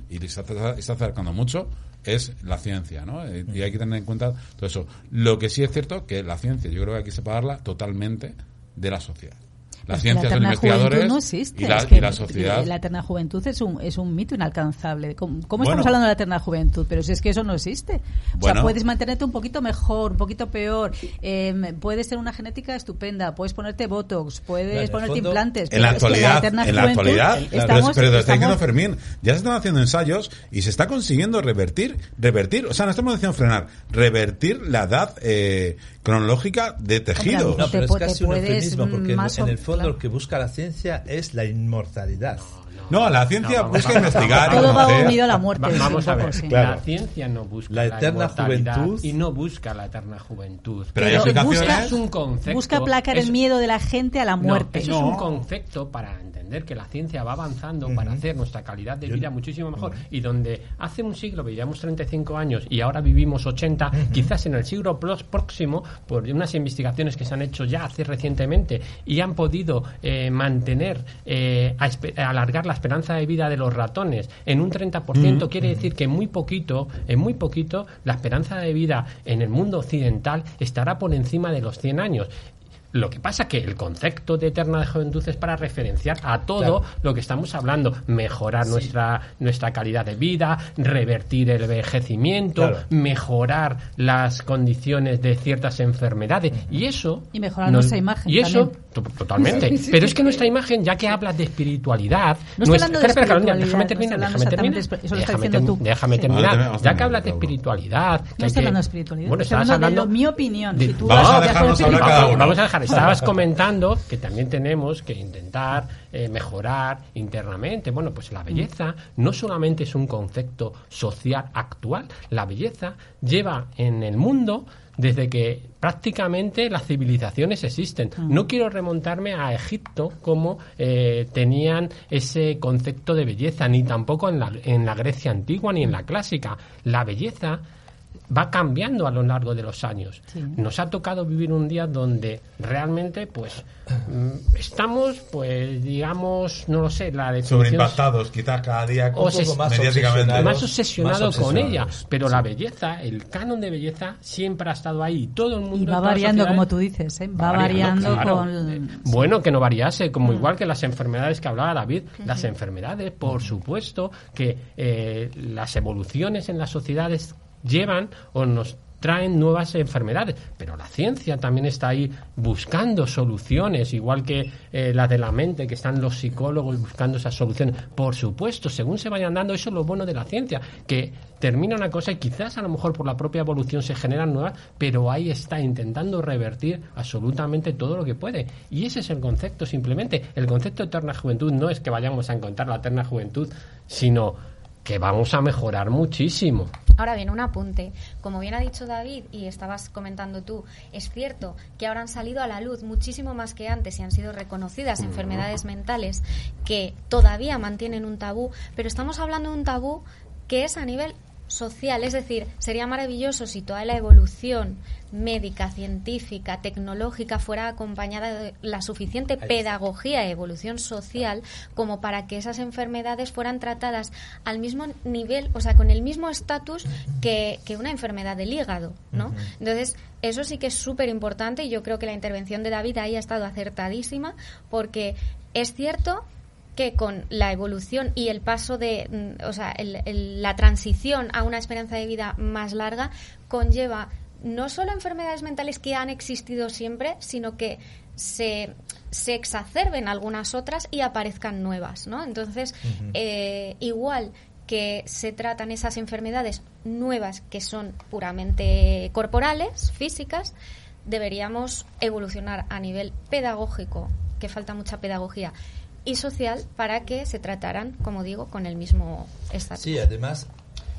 y se está, está acercando mucho es la ciencia, ¿no? Y hay que tener en cuenta todo eso. Lo que sí es cierto que la ciencia, yo creo que hay que separarla totalmente de la sociedad. Que ciencias, la los eterna investigadores juventud no existe. y, la, Es que y la sociedad. La eterna juventud es un, es un mito inalcanzable. ¿Cómo, cómo Bueno. estamos hablando de la eterna juventud? Pero si es que eso no existe. O Bueno. sea, puedes mantenerte un poquito mejor, un poquito peor. eh, puedes tener una genética estupenda. Puedes ponerte botox. Puedes ponerte fondo- implantes. En la pero es que actualidad, eterna en la actualidad, pero, estamos- pero te está diciendo Fermín, ya se están haciendo ensayos y se está consiguiendo revertir, revertir, o sea, no estamos diciendo frenar, revertir la edad eh, cronológica de tejidos. No, Te pero es casi un eufemismo, porque en, el fondo claro. lo que busca la ciencia es la inmortalidad. No, la ciencia No, busca vamos- investigar, Todo va unido a la muerte. Va- vamos a ver. Claro. la ciencia no busca La la, eterna inmortalidad juventud. y no busca la eterna juventud. Pero hay Pero aplicaciones. busca- es un concepto. Busca aplacar el miedo de la gente a la No, muerte. eso No. es un concepto para entender que la ciencia va avanzando para hacer nuestra calidad de vida muchísimo mejor. Y donde hace un siglo vivíamos 35 años y ahora vivimos 80, quizás en el siglo próximo, por unas investigaciones que se han hecho ya hace recientemente y han podido eh, mantener, eh, a alargar la esperanza de vida de los ratones en un 30%, quiere decir que en muy poquito, en muy poquito, la esperanza de vida en el mundo occidental estará por encima de los 100 años. Lo que pasa que el concepto de eterna juventud es para referenciar a todo Claro. lo que estamos hablando, mejorar nuestra nuestra calidad de vida, revertir el envejecimiento, Claro. mejorar las condiciones de ciertas enfermedades y eso Y mejorar nuestra imagen Y eso también. totalmente. Sí, sí. Pero es que nuestra imagen, ya que hablas de espiritualidad, No estoy nuestra- hablando de espera, espera, espiritualidad, déjame terminar, déjame terminar, eso lo estás déjame term- tú. déjame Sí. terminar. Ya que hablas de espiritualidad, No estoy hablando de espiritualidad. Bueno, estoy estabas hablando de mi opinión. de- Si tú Vamos a de dejarnos hablar cada uno. Vamos a dejar, estabas comentando que también tenemos que intentar eh, mejorar internamente. Bueno, pues la belleza no solamente es un concepto social actual, la belleza lleva en el mundo desde que prácticamente las civilizaciones existen. No quiero remontarme a Egipto como eh, tenían ese concepto de belleza, ni tampoco en la, en la Grecia antigua ni en la clásica. La belleza va cambiando a lo largo de los años. Sí. Nos ha tocado vivir un día donde realmente, pues, mm, estamos, pues, digamos, no lo sé, la definición Sobreimpactados, quizás cada día O se- más mediáticamente. obsesionados. más obsesionado más con ella. Pero la belleza, el canon de belleza, siempre ha estado ahí. Todo el mundo. Y va variando, como tú dices, ¿eh? va variando claro. con... Eh, Bueno, que no variase, como igual que las enfermedades que hablaba David. Las enfermedades, por supuesto, que eh, las evoluciones en las sociedades llevan o nos traen nuevas enfermedades, pero la ciencia también está ahí buscando soluciones, igual que eh, la de la mente, que están los psicólogos buscando esas soluciones. Por supuesto, según se vayan dando, eso es lo bueno de la ciencia, que termina una cosa y quizás a lo mejor por la propia evolución se generan nuevas, pero ahí está intentando revertir absolutamente todo lo que puede. Y ese es el concepto simplemente. El concepto de eterna juventud no es que vayamos a encontrar la eterna juventud, sino que vamos a mejorar muchísimo. Ahora bien, un apunte. Como bien ha dicho David y estabas comentando tú, es cierto que ahora han salido a la luz muchísimo más que antes y han sido reconocidas enfermedades mentales que todavía mantienen un tabú, pero estamos hablando de un tabú que es a nivel social, es decir, sería maravilloso si toda la evolución médica, científica, tecnológica fuera acompañada de la suficiente pedagogía e evolución social como para que esas enfermedades fueran tratadas al mismo nivel, o sea, con el mismo estatus que, que una enfermedad del hígado, ¿no? Entonces, eso sí que es súper importante y yo creo que la intervención de David ahí ha estado acertadísima porque es cierto que con la evolución y el paso de, mm, o sea, el- el- la transición a una esperanza de vida más larga conlleva no solo enfermedades mentales que han existido siempre, sino que se, se exacerben algunas otras y aparezcan nuevas, ¿no? Entonces, eh, igual que se tratan esas enfermedades nuevas que son puramente corporales, físicas, deberíamos evolucionar a nivel pedagógico, que falta mucha pedagogía, y social para que se trataran, como digo, con el mismo estatus. Sí, además,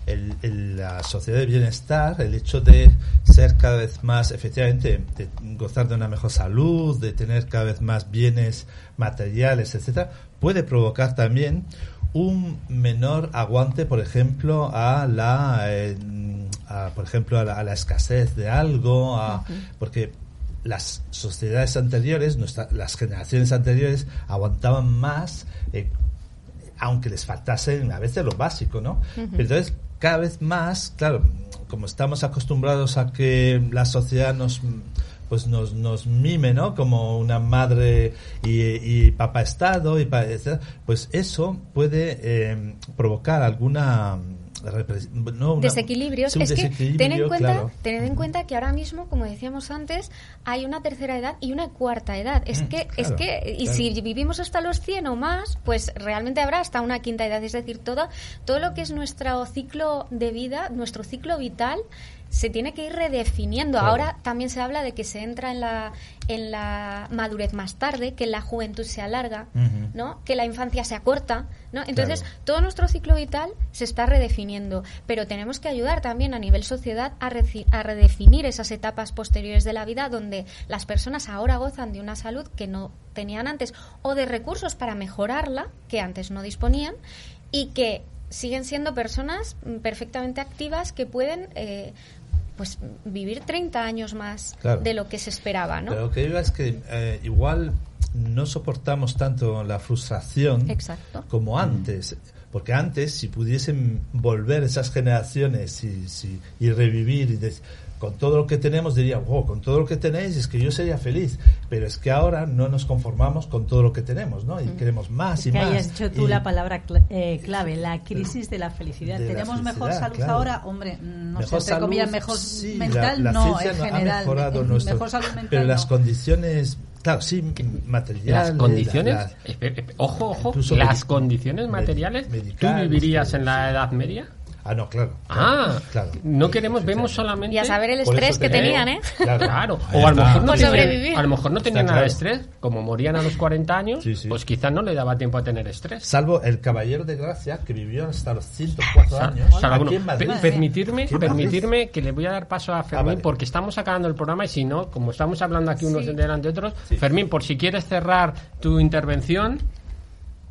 el, el- la sociedad de bienestar, el hecho de ser cada vez más, efectivamente, de gozar de una mejor salud, de tener cada vez más bienes materiales, etcétera, puede provocar también un menor aguante, por ejemplo, a la, eh, a, por ejemplo, a la, a la escasez de algo, a- porque las sociedades anteriores, nuestra- las generaciones anteriores, aguantaban más eh, aunque les faltase a veces lo básico, ¿no? Pero entonces, cada vez más, claro, como estamos acostumbrados a que la sociedad nos pues nos, nos mime, ¿no? Como una madre y, papá Estado, y pues eso puede eh, provocar alguna desequilibrios. es que ten en, cuenta, tened en cuenta que ahora mismo, como decíamos antes, hay una tercera edad y una cuarta edad. Es mm, que, es que, y si vivimos hasta los 100 o más, pues realmente habrá hasta una quinta edad. Es decir, todo, todo lo que es nuestro ciclo de vida, nuestro ciclo vital, se tiene que ir redefiniendo. Ahora también se habla de que se entra en la, en la madurez más tarde, que la juventud se alarga, ¿no? que la infancia se acorta. ¿no? Entonces, todo nuestro ciclo vital se está redefiniendo, pero tenemos que ayudar también a nivel sociedad a, a redefinir esas etapas posteriores de la vida donde las personas ahora gozan de una salud que no tenían antes o de recursos para mejorarla que antes no disponían y que siguen siendo personas perfectamente activas que pueden eh, pues vivir 30 años más de lo que se esperaba, ¿no? Pero lo que digo es que eh, igual no soportamos tanto la frustración como antes. Porque antes, si pudiesen volver esas generaciones y, y revivir y decir con todo lo que tenemos diría, wow, con todo lo que tenéis es que yo sería feliz, pero es que ahora no nos conformamos con todo lo que tenemos, ¿no? Y mm. queremos más y que más. hayas dicho tú la palabra eh, clave, la crisis de la felicidad. ¿Tenemos mejor salud ahora? Hombre, no mejor sé, entre comillas, mejor mental, no, en general. (laughs) mejor salud mental, pero las condiciones Claro, sí, materiales. Las condiciones, ojo, ojo, las condiciones materiales, ¿tú vivirías en la Edad Media? Ah, no, claro. ah, claro. No queremos, vemos solamente. Y a saber el estrés que tenían, ¿eh? Claro. O a lo mejor no tenían, a lo mejor no tenían nada de estrés. Como morían a los 40 años, pues quizás no le daba tiempo a tener estrés. Salvo el Caballero de Gracia, que vivió hasta los 104 años. Aquí en permitirme, permitirme que le voy a dar paso a ah, Fermín, porque estamos acabando el programa y si no, como estamos hablando aquí unos delante de otros, Fermín, por si quieres cerrar tu intervención.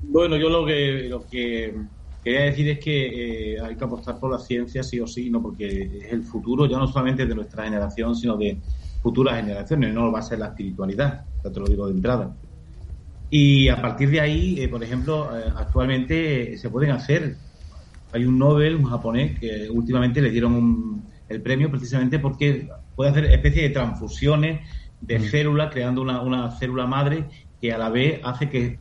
Bueno, yo lo que, lo que quería decir es que eh, hay que apostar por la ciencia sí o sí, no porque es el futuro ya no solamente de nuestra generación, sino de futuras generaciones, no va a ser la espiritualidad, ya te lo digo de entrada. Y a partir de ahí, eh, por ejemplo, eh, actualmente se pueden hacer. Hay un Nobel, un japonés, que últimamente le dieron el premio precisamente porque puede hacer especie de transfusiones de mm. células, creando una, una célula madre que a la vez hace que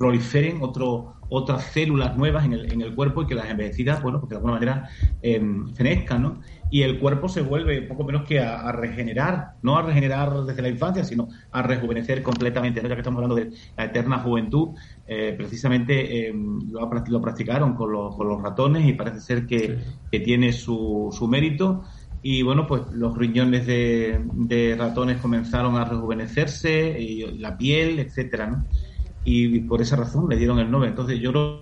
proliferen otro, otras células nuevas en el, en el cuerpo y que las envejecidas, bueno, porque de alguna manera eh, fenezcan, ¿no? Y el cuerpo se vuelve poco menos que a, regenerar, no a regenerar desde la infancia, sino a rejuvenecer completamente. Ya que estamos hablando de la eterna juventud, eh, precisamente em, lo, lo, practicaron con los, con los, ratones y parece ser que, que tiene su, su mérito y bueno, pues los riñones de, de, ratones comenzaron a rejuvenecerse, y la piel, etcétera, ¿no? Y por esa razón le dieron el Nobel. Entonces yo creo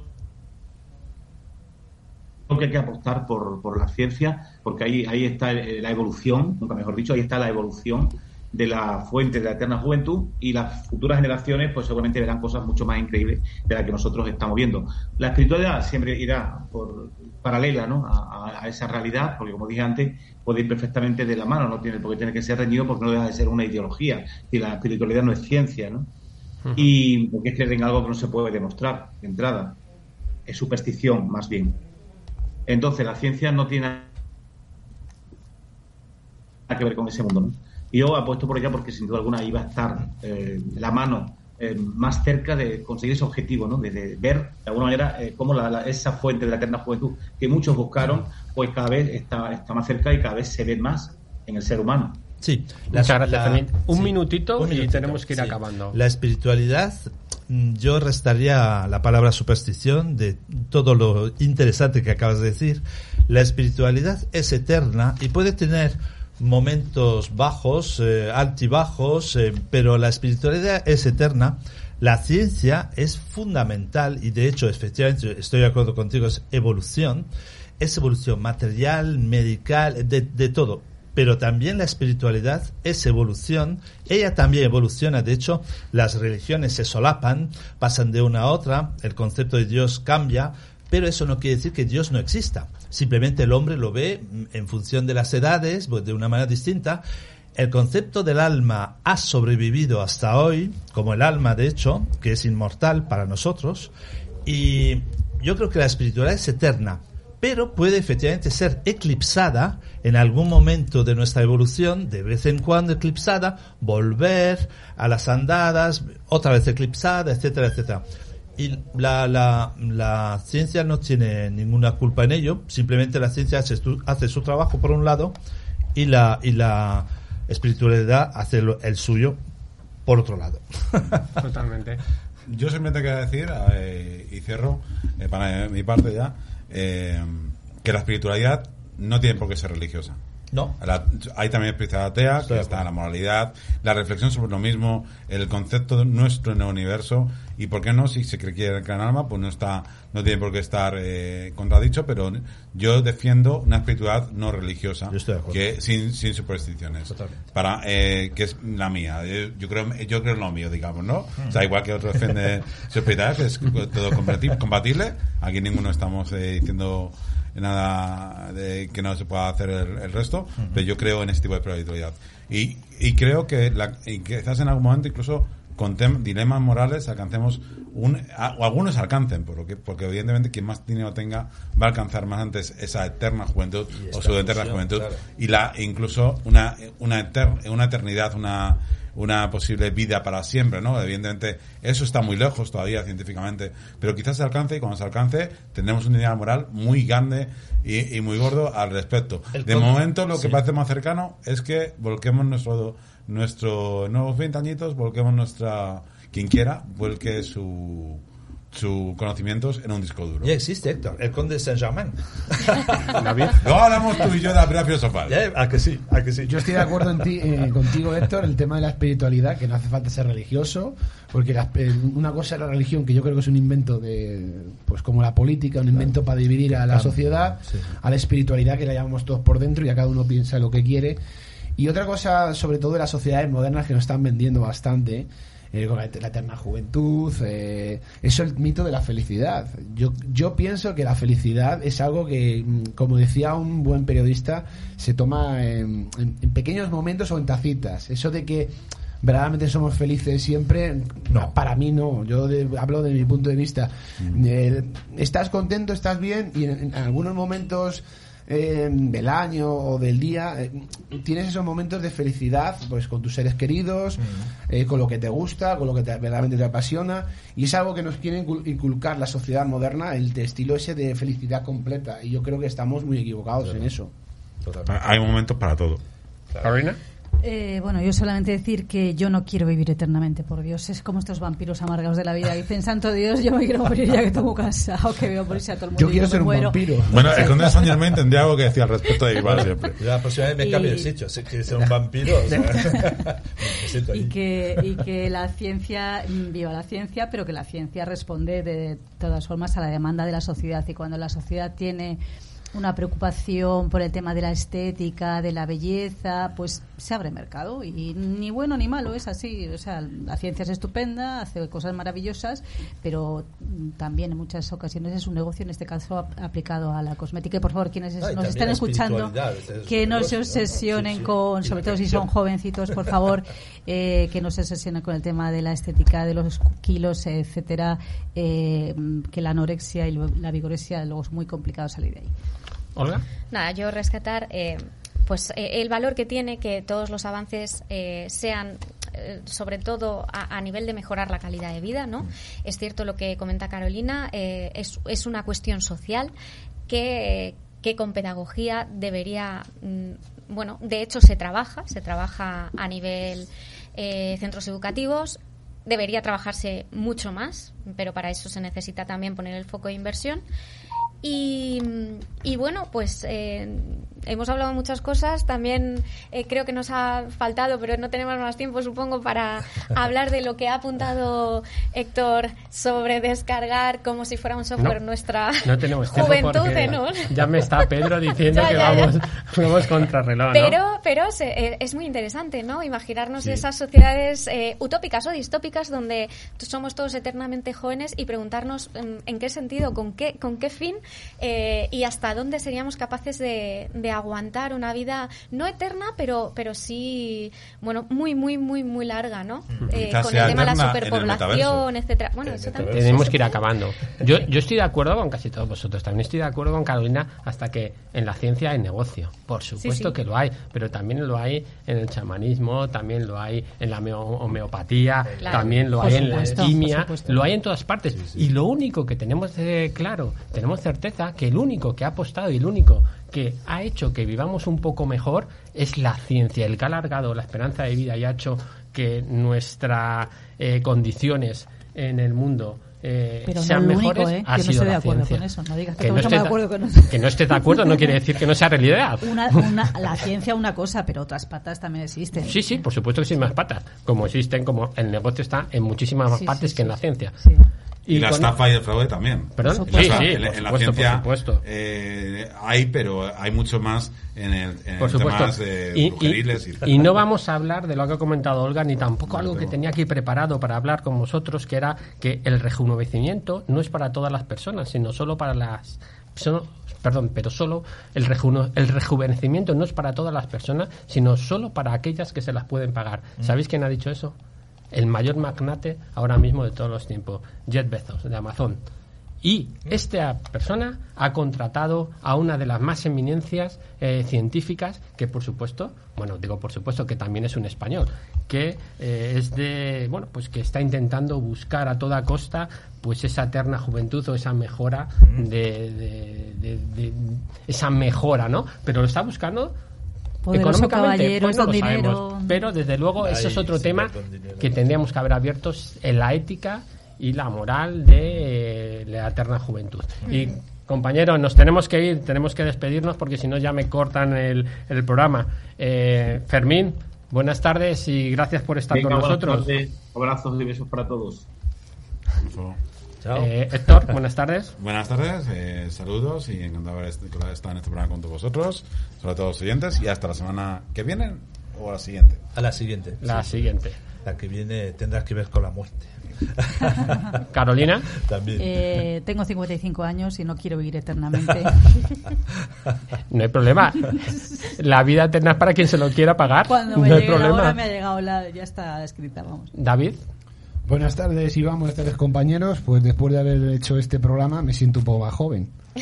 que hay que apostar por, por la ciencia, porque ahí, ahí está la evolución, nunca mejor dicho, ahí está la evolución de la fuente de la eterna juventud y las futuras generaciones pues seguramente verán cosas mucho más increíbles de las que nosotros estamos viendo. La espiritualidad siempre irá por paralela ¿no? a, esa realidad, porque como dije antes, puede ir perfectamente de la mano, no tiene porque tiene que ser reñido porque no deja de ser una ideología y la espiritualidad no es ciencia, ¿no? Y porque creer en algo que no se puede demostrar de entrada. Es superstición, más bien. Entonces, la ciencia no tiene nada que ver con ese mundo. ¿no? Yo apuesto por ella porque, sin duda alguna, iba a estar eh, la mano eh, más cerca de conseguir ese objetivo, ¿no? de, ver, de alguna manera, eh, cómo esa fuente de la eterna juventud que muchos buscaron, pues cada vez está más cerca y cada vez se ve más en el ser humano. Sí, muchas gracias también. Un, minutito y tenemos que ir acabando. La espiritualidad, mm, yo restaría la palabra superstición de todo lo interesante que acabas de decir. La espiritualidad es eterna y puede tener momentos bajos, eh, altibajos, eh, pero la espiritualidad es eterna. La ciencia es fundamental y de hecho, efectivamente, estoy de acuerdo contigo, es evolución. Es evolución material, medical, de, de todo pero también la espiritualidad es evolución. Ella también evoluciona, de hecho, las religiones se solapan, pasan de una a otra, el concepto de Dios cambia, pero eso no quiere decir que Dios no exista. Simplemente el hombre lo ve en función de las edades, pues, de una manera distinta. El concepto del alma ha sobrevivido hasta hoy, como el alma, de hecho, que es inmortal para nosotros, y yo creo que la espiritualidad es eterna, pero puede efectivamente ser eclipsada en algún momento de nuestra evolución, de vez en cuando eclipsada, volver a las andadas, otra vez eclipsada, etcétera, etcétera. Y la, la, la ciencia no tiene ninguna culpa en ello, simplemente la ciencia hace, su- hace su trabajo por un lado y la, y la espiritualidad hace lo- el suyo por otro lado. (laughs) Totalmente. Yo simplemente quiero decir, eh, y cierro eh, para mi parte ya, eh, que la espiritualidad no tiene por qué ser religiosa. No. La- hay también espiritualidad atea, Estoy que está la moralidad, la reflexión sobre lo mismo, el concepto de nuestro en el universo, y por qué no, si se cree que el gran alma, pues no está, no tiene por qué estar eh, contradicho, pero yo defiendo una espiritualidad no religiosa, que sin, sin supersticiones, Totalmente. para eh, que es la mía. Yo, yo creo, yo creo en lo mío, digamos, ¿no? O sea, igual que otro defiende (laughs) su espiritualidad, que es todo compati- compatible. Aquí ninguno estamos eh, diciendo nada de que no se pueda hacer el, el resto, pero yo creo en este tipo de espiritualidad. Y, y creo que, la, y quizás en algún momento incluso con dilemas morales alcancemos un, a- o algunos alcancen, porque, porque evidentemente quien más dinero tenga va a alcanzar más antes esa eterna juventud o su eterna juventud claro. y la incluso una una, eter- una eternidad una una posible vida para siempre, ¿no? Evidentemente, eso está muy lejos todavía científicamente, pero quizás se alcance y cuando se alcance tendremos un ideal moral muy grande y, y muy gordo al respecto. El de momento, lo que sí. parece más cercano es que volquemos nuestro nuestro nuevos 20 añitos, volquemos nuestra quien quiera, vuelque su sus conocimientos en un disco duro. Ya existe, Héctor, el conde de Saint-Germain. (laughs) Luego hablamos tú y yo de la filosofal. Ya, ¿A que sí? ¿A que sí? Yo estoy de acuerdo en ti, eh, contigo, Héctor, el tema de la espiritualidad, que no hace falta ser religioso, porque la- una cosa es la religión, que yo creo que es un invento de, pues como la política, un invento para dividir a la Claro. sociedad, Sí. a la espiritualidad que la llamamos todos por dentro y a cada uno piensa lo que quiere. Y otra cosa, sobre todo de las sociedades modernas, que nos están vendiendo bastante, eh, con la, et- la eterna juventud, eh, eso es el mito de la felicidad. Yo, yo pienso que la felicidad es algo que, mm, como decía un buen periodista, se toma en, en- en pequeños momentos o en tacitas. Eso de que verdaderamente somos felices siempre, No. para mí no. Yo de- hablo de mi punto de vista. Eh, estás contento, estás bien y en, en algunos momentos eh, del año o del día eh, tienes esos momentos de felicidad pues con tus seres queridos eh, con lo que te gusta con lo que te- verdaderamente te apasiona y es algo que nos quiere incul- inculcar la sociedad moderna el estilo ese de felicidad completa y yo creo que estamos muy equivocados en eso Totalmente. Hay momentos para todo. Carolina. Eh, bueno, yo solamente decir que yo no quiero vivir eternamente, por Dios. Es como estos vampiros amargados de la vida. Dicen, santo Dios, yo me quiero morir ya que tengo cansado, que veo morirse a todo el mundo. yo y quiero me ser un muero. vampiro Bueno, el conde de Saint Germain tendría algo que decir al respecto de Iván siempre. Yo la próxima vez me Y- cambio de sitio. Si quieres ser un vampiro, o sea, (laughs) me siento y ahí. que, y que la ciencia, mm, viva la ciencia, pero que la ciencia responde de todas formas a la demanda de la sociedad. Y cuando la sociedad tiene una preocupación por el tema de la estética, de la belleza, pues se abre mercado. Y ni bueno ni malo, es así. O sea, la ciencia es estupenda, hace cosas maravillosas, pero también en muchas ocasiones es un negocio, en este caso ap- aplicado a la cosmética. Y por favor, quienes nos están escuchando, es que no se obsesionen Sí, con, sobre todo si son jovencitos, por favor, eh, que no se obsesionen con el tema de la estética, de los kilos, etcétera, eh, que la anorexia y la vigorexia luego es muy complicado salir de ahí. Olga. Nada, yo rescatar eh, pues eh, el valor que tiene que todos los avances eh, sean eh, sobre todo a, nivel de mejorar la calidad de vida, ¿no? Es cierto lo que comenta Carolina, es, es una cuestión social que, que con pedagogía debería, mm, bueno, de hecho se trabaja, se trabaja a nivel centros educativos, debería trabajarse mucho más, pero para eso se necesita también poner el foco de inversión. Y, y bueno, pues eh, hemos hablado muchas cosas. También eh, creo que nos ha faltado, pero no tenemos más tiempo, supongo, para (laughs) hablar de lo que ha apuntado Héctor sobre descargar como si fuera un software No, nuestra No tenemos juventud, porque ¿no? ya me está Pedro (laughs) diciendo Ya, que ya, ya. vamos, vamos contra reloj. Pero, pero se- eh, es muy interesante, ¿no? Imaginarnos Sí. esas sociedades eh, utópicas o distópicas donde somos todos eternamente jóvenes y preguntarnos mm, en qué sentido, con qué, con qué fin eh, y hasta dónde seríamos capaces de, de, aguantar una vida no eterna, pero, pero sí, bueno, muy, muy, muy, muy larga, ¿no? Eh, con el tema de la superpoblación, etcétera. Bueno, eso también Tenemos que ir acabando. Yo, (laughs) yo estoy de acuerdo con casi todos vosotros. También estoy de acuerdo con Carolina hasta que en la ciencia hay negocio. Por supuesto que lo hay, pero también lo hay en el chamanismo, también lo hay en la homeopatía, también lo hay en la alquimia, lo hay en todas partes. Y lo único que tenemos claro, tenemos certeza que el único que ha apostado y el único que ha hecho que vivamos un poco mejor es la ciencia, el que ha alargado la esperanza de vida y ha hecho que nuestras eh, condiciones en el mundo eh, Pero sean no mejores único, ¿eh? ha que sido no la de acuerdo ciencia. con eso. No digas que, que, no estés, de acuerdo con eso. (laughs) que no estés de acuerdo no quiere decir que no sea realidad. Una, una, la ciencia una cosa, pero otras patas también existen. Sí, sí, por supuesto que sí, más patas. Como existen, como el negocio está en muchísimas más Sí, partes sí, que en la ciencia. Sí. Y, la con- estafa y el fraude también. ¿Perdón? Sí, O sea, sí, en, por en la supuesto, ciencia por supuesto. eh, hay, pero hay mucho más en el, en Por supuesto. temas de y, brujeriles y, y- y no vamos a hablar de lo que ha comentado Olga, ni tampoco No, algo que pero- tenía aquí preparado para hablar con vosotros, que era que el rejuvenecimiento no es para todas las personas, sino solo para las... perdón, pero solo el, rejuno- el rejuvenecimiento no es para todas las personas, sino solo para aquellas que se las pueden pagar. ¿Sabéis quién ha dicho eso? El mayor magnate ahora mismo de todos los tiempos, Jeff Bezos, de Amazon. Y esta persona ha contratado a una de las más eminencias eh, científicas, que por supuesto, bueno, digo por supuesto que también es un español, que eh, es de, bueno, pues que está intentando buscar a toda costa pues esa eterna juventud o esa mejora de, de- de- de- esa mejora, ¿no? Pero lo está buscando Poderoso económicamente, caballero, pues no con lo dinero. sabemos. Pero desde luego ese es otro sí, tema que tendríamos que haber abiertos en la ética y la moral de eh, la eterna juventud. Y compañeros, nos tenemos que ir, tenemos que despedirnos porque si no ya me cortan el, el programa. Eh, Fermín, buenas tardes y gracias por estar Venga, con nosotros. tardes, abrazos y besos para todos. Chao. Eh, Héctor, buenas tardes. (laughs) Buenas tardes, eh, saludos y encantado de estar en este programa con todos vosotros, sobre todo los oyentes, y hasta la semana que viene o la siguiente. A la siguiente. La Sí. siguiente. La que viene tendrá que ver con la muerte. (laughs) Carolina. También. Eh, tengo 55 años y no quiero vivir eternamente. (laughs) No hay problema. La vida eterna es para quien se lo quiera pagar. Cuando me no hay llegue la problema. hora me ha llegado la... Ya está escrita, vamos. David. Buenas tardes, Iván. Buenas tardes, compañeros. Pues después de haber hecho este programa, me siento un poco más joven. (laughs)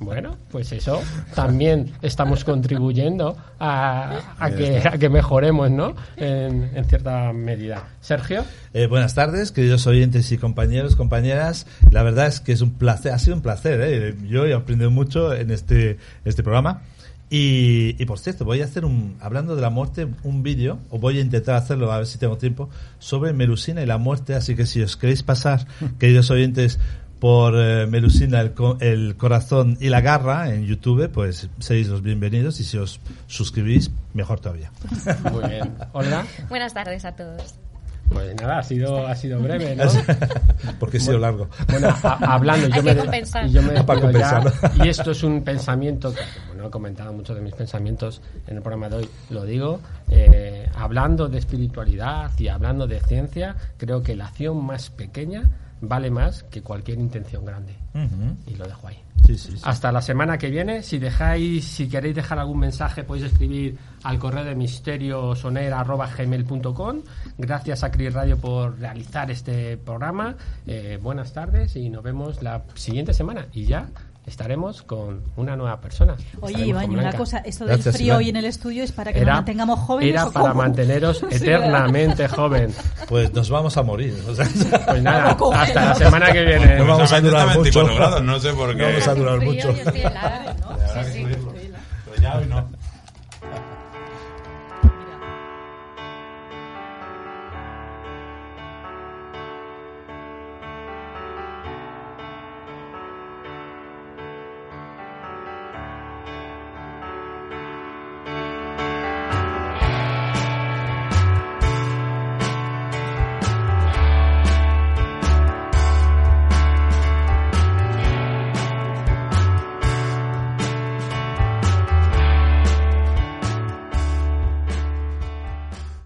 Bueno, pues eso también estamos contribuyendo a, a que, a que mejoremos, ¿no? En, en cierta medida. Sergio, Eh, buenas tardes, queridos oyentes y compañeros, compañeras. La verdad es que es un placer, ha sido un placer. ¿eh? Yo he aprendido mucho en este, este programa. Y, y por cierto, voy a hacer un, hablando de la muerte, un vídeo, o voy a intentar hacerlo, a ver si tengo tiempo, sobre Melusina y la muerte. Así que si os queréis pasar, (laughs) queridos oyentes, por eh, Melusina, el, co- el corazón y la garra en YouTube, pues seréis los bienvenidos. Y si os suscribís, mejor todavía. muy bien. Olga, Buenas tardes a todos. pues nada, ha sido, ha sido breve, ¿no? (laughs) Porque he sido largo. Bueno, a- hablando, yo Hay me, yo me (laughs) Para ya, y esto es un pensamiento que, no he comentado muchos de mis pensamientos en el programa de hoy, lo digo, eh, hablando de espiritualidad y hablando de ciencia, creo que la acción más pequeña vale más que cualquier intención grande. Ujú. Y lo dejo ahí. Sí, sí, sí. Hasta la semana que viene. Si dejáis, si queréis dejar algún mensaje, podéis escribir al correo de misteriosoner.gmail.com. Gracias a Cris Radio por realizar este programa. Eh, buenas tardes y nos vemos la siguiente semana. Y ya estaremos con una nueva persona. Oye, Iván, una cosa, esto del Gracias, frío Iván. hoy en el estudio es para que era, nos mantengamos jóvenes. Era para manteneros (laughs) eternamente joven. Pues nos vamos a morir. (laughs) Pues nada, hasta la semana que viene. Pues, no vamos a durar mucho. Grados, no sé por qué. No vamos a durar mucho. Yo. Sí, sí, estoy. Pero ya hoy no.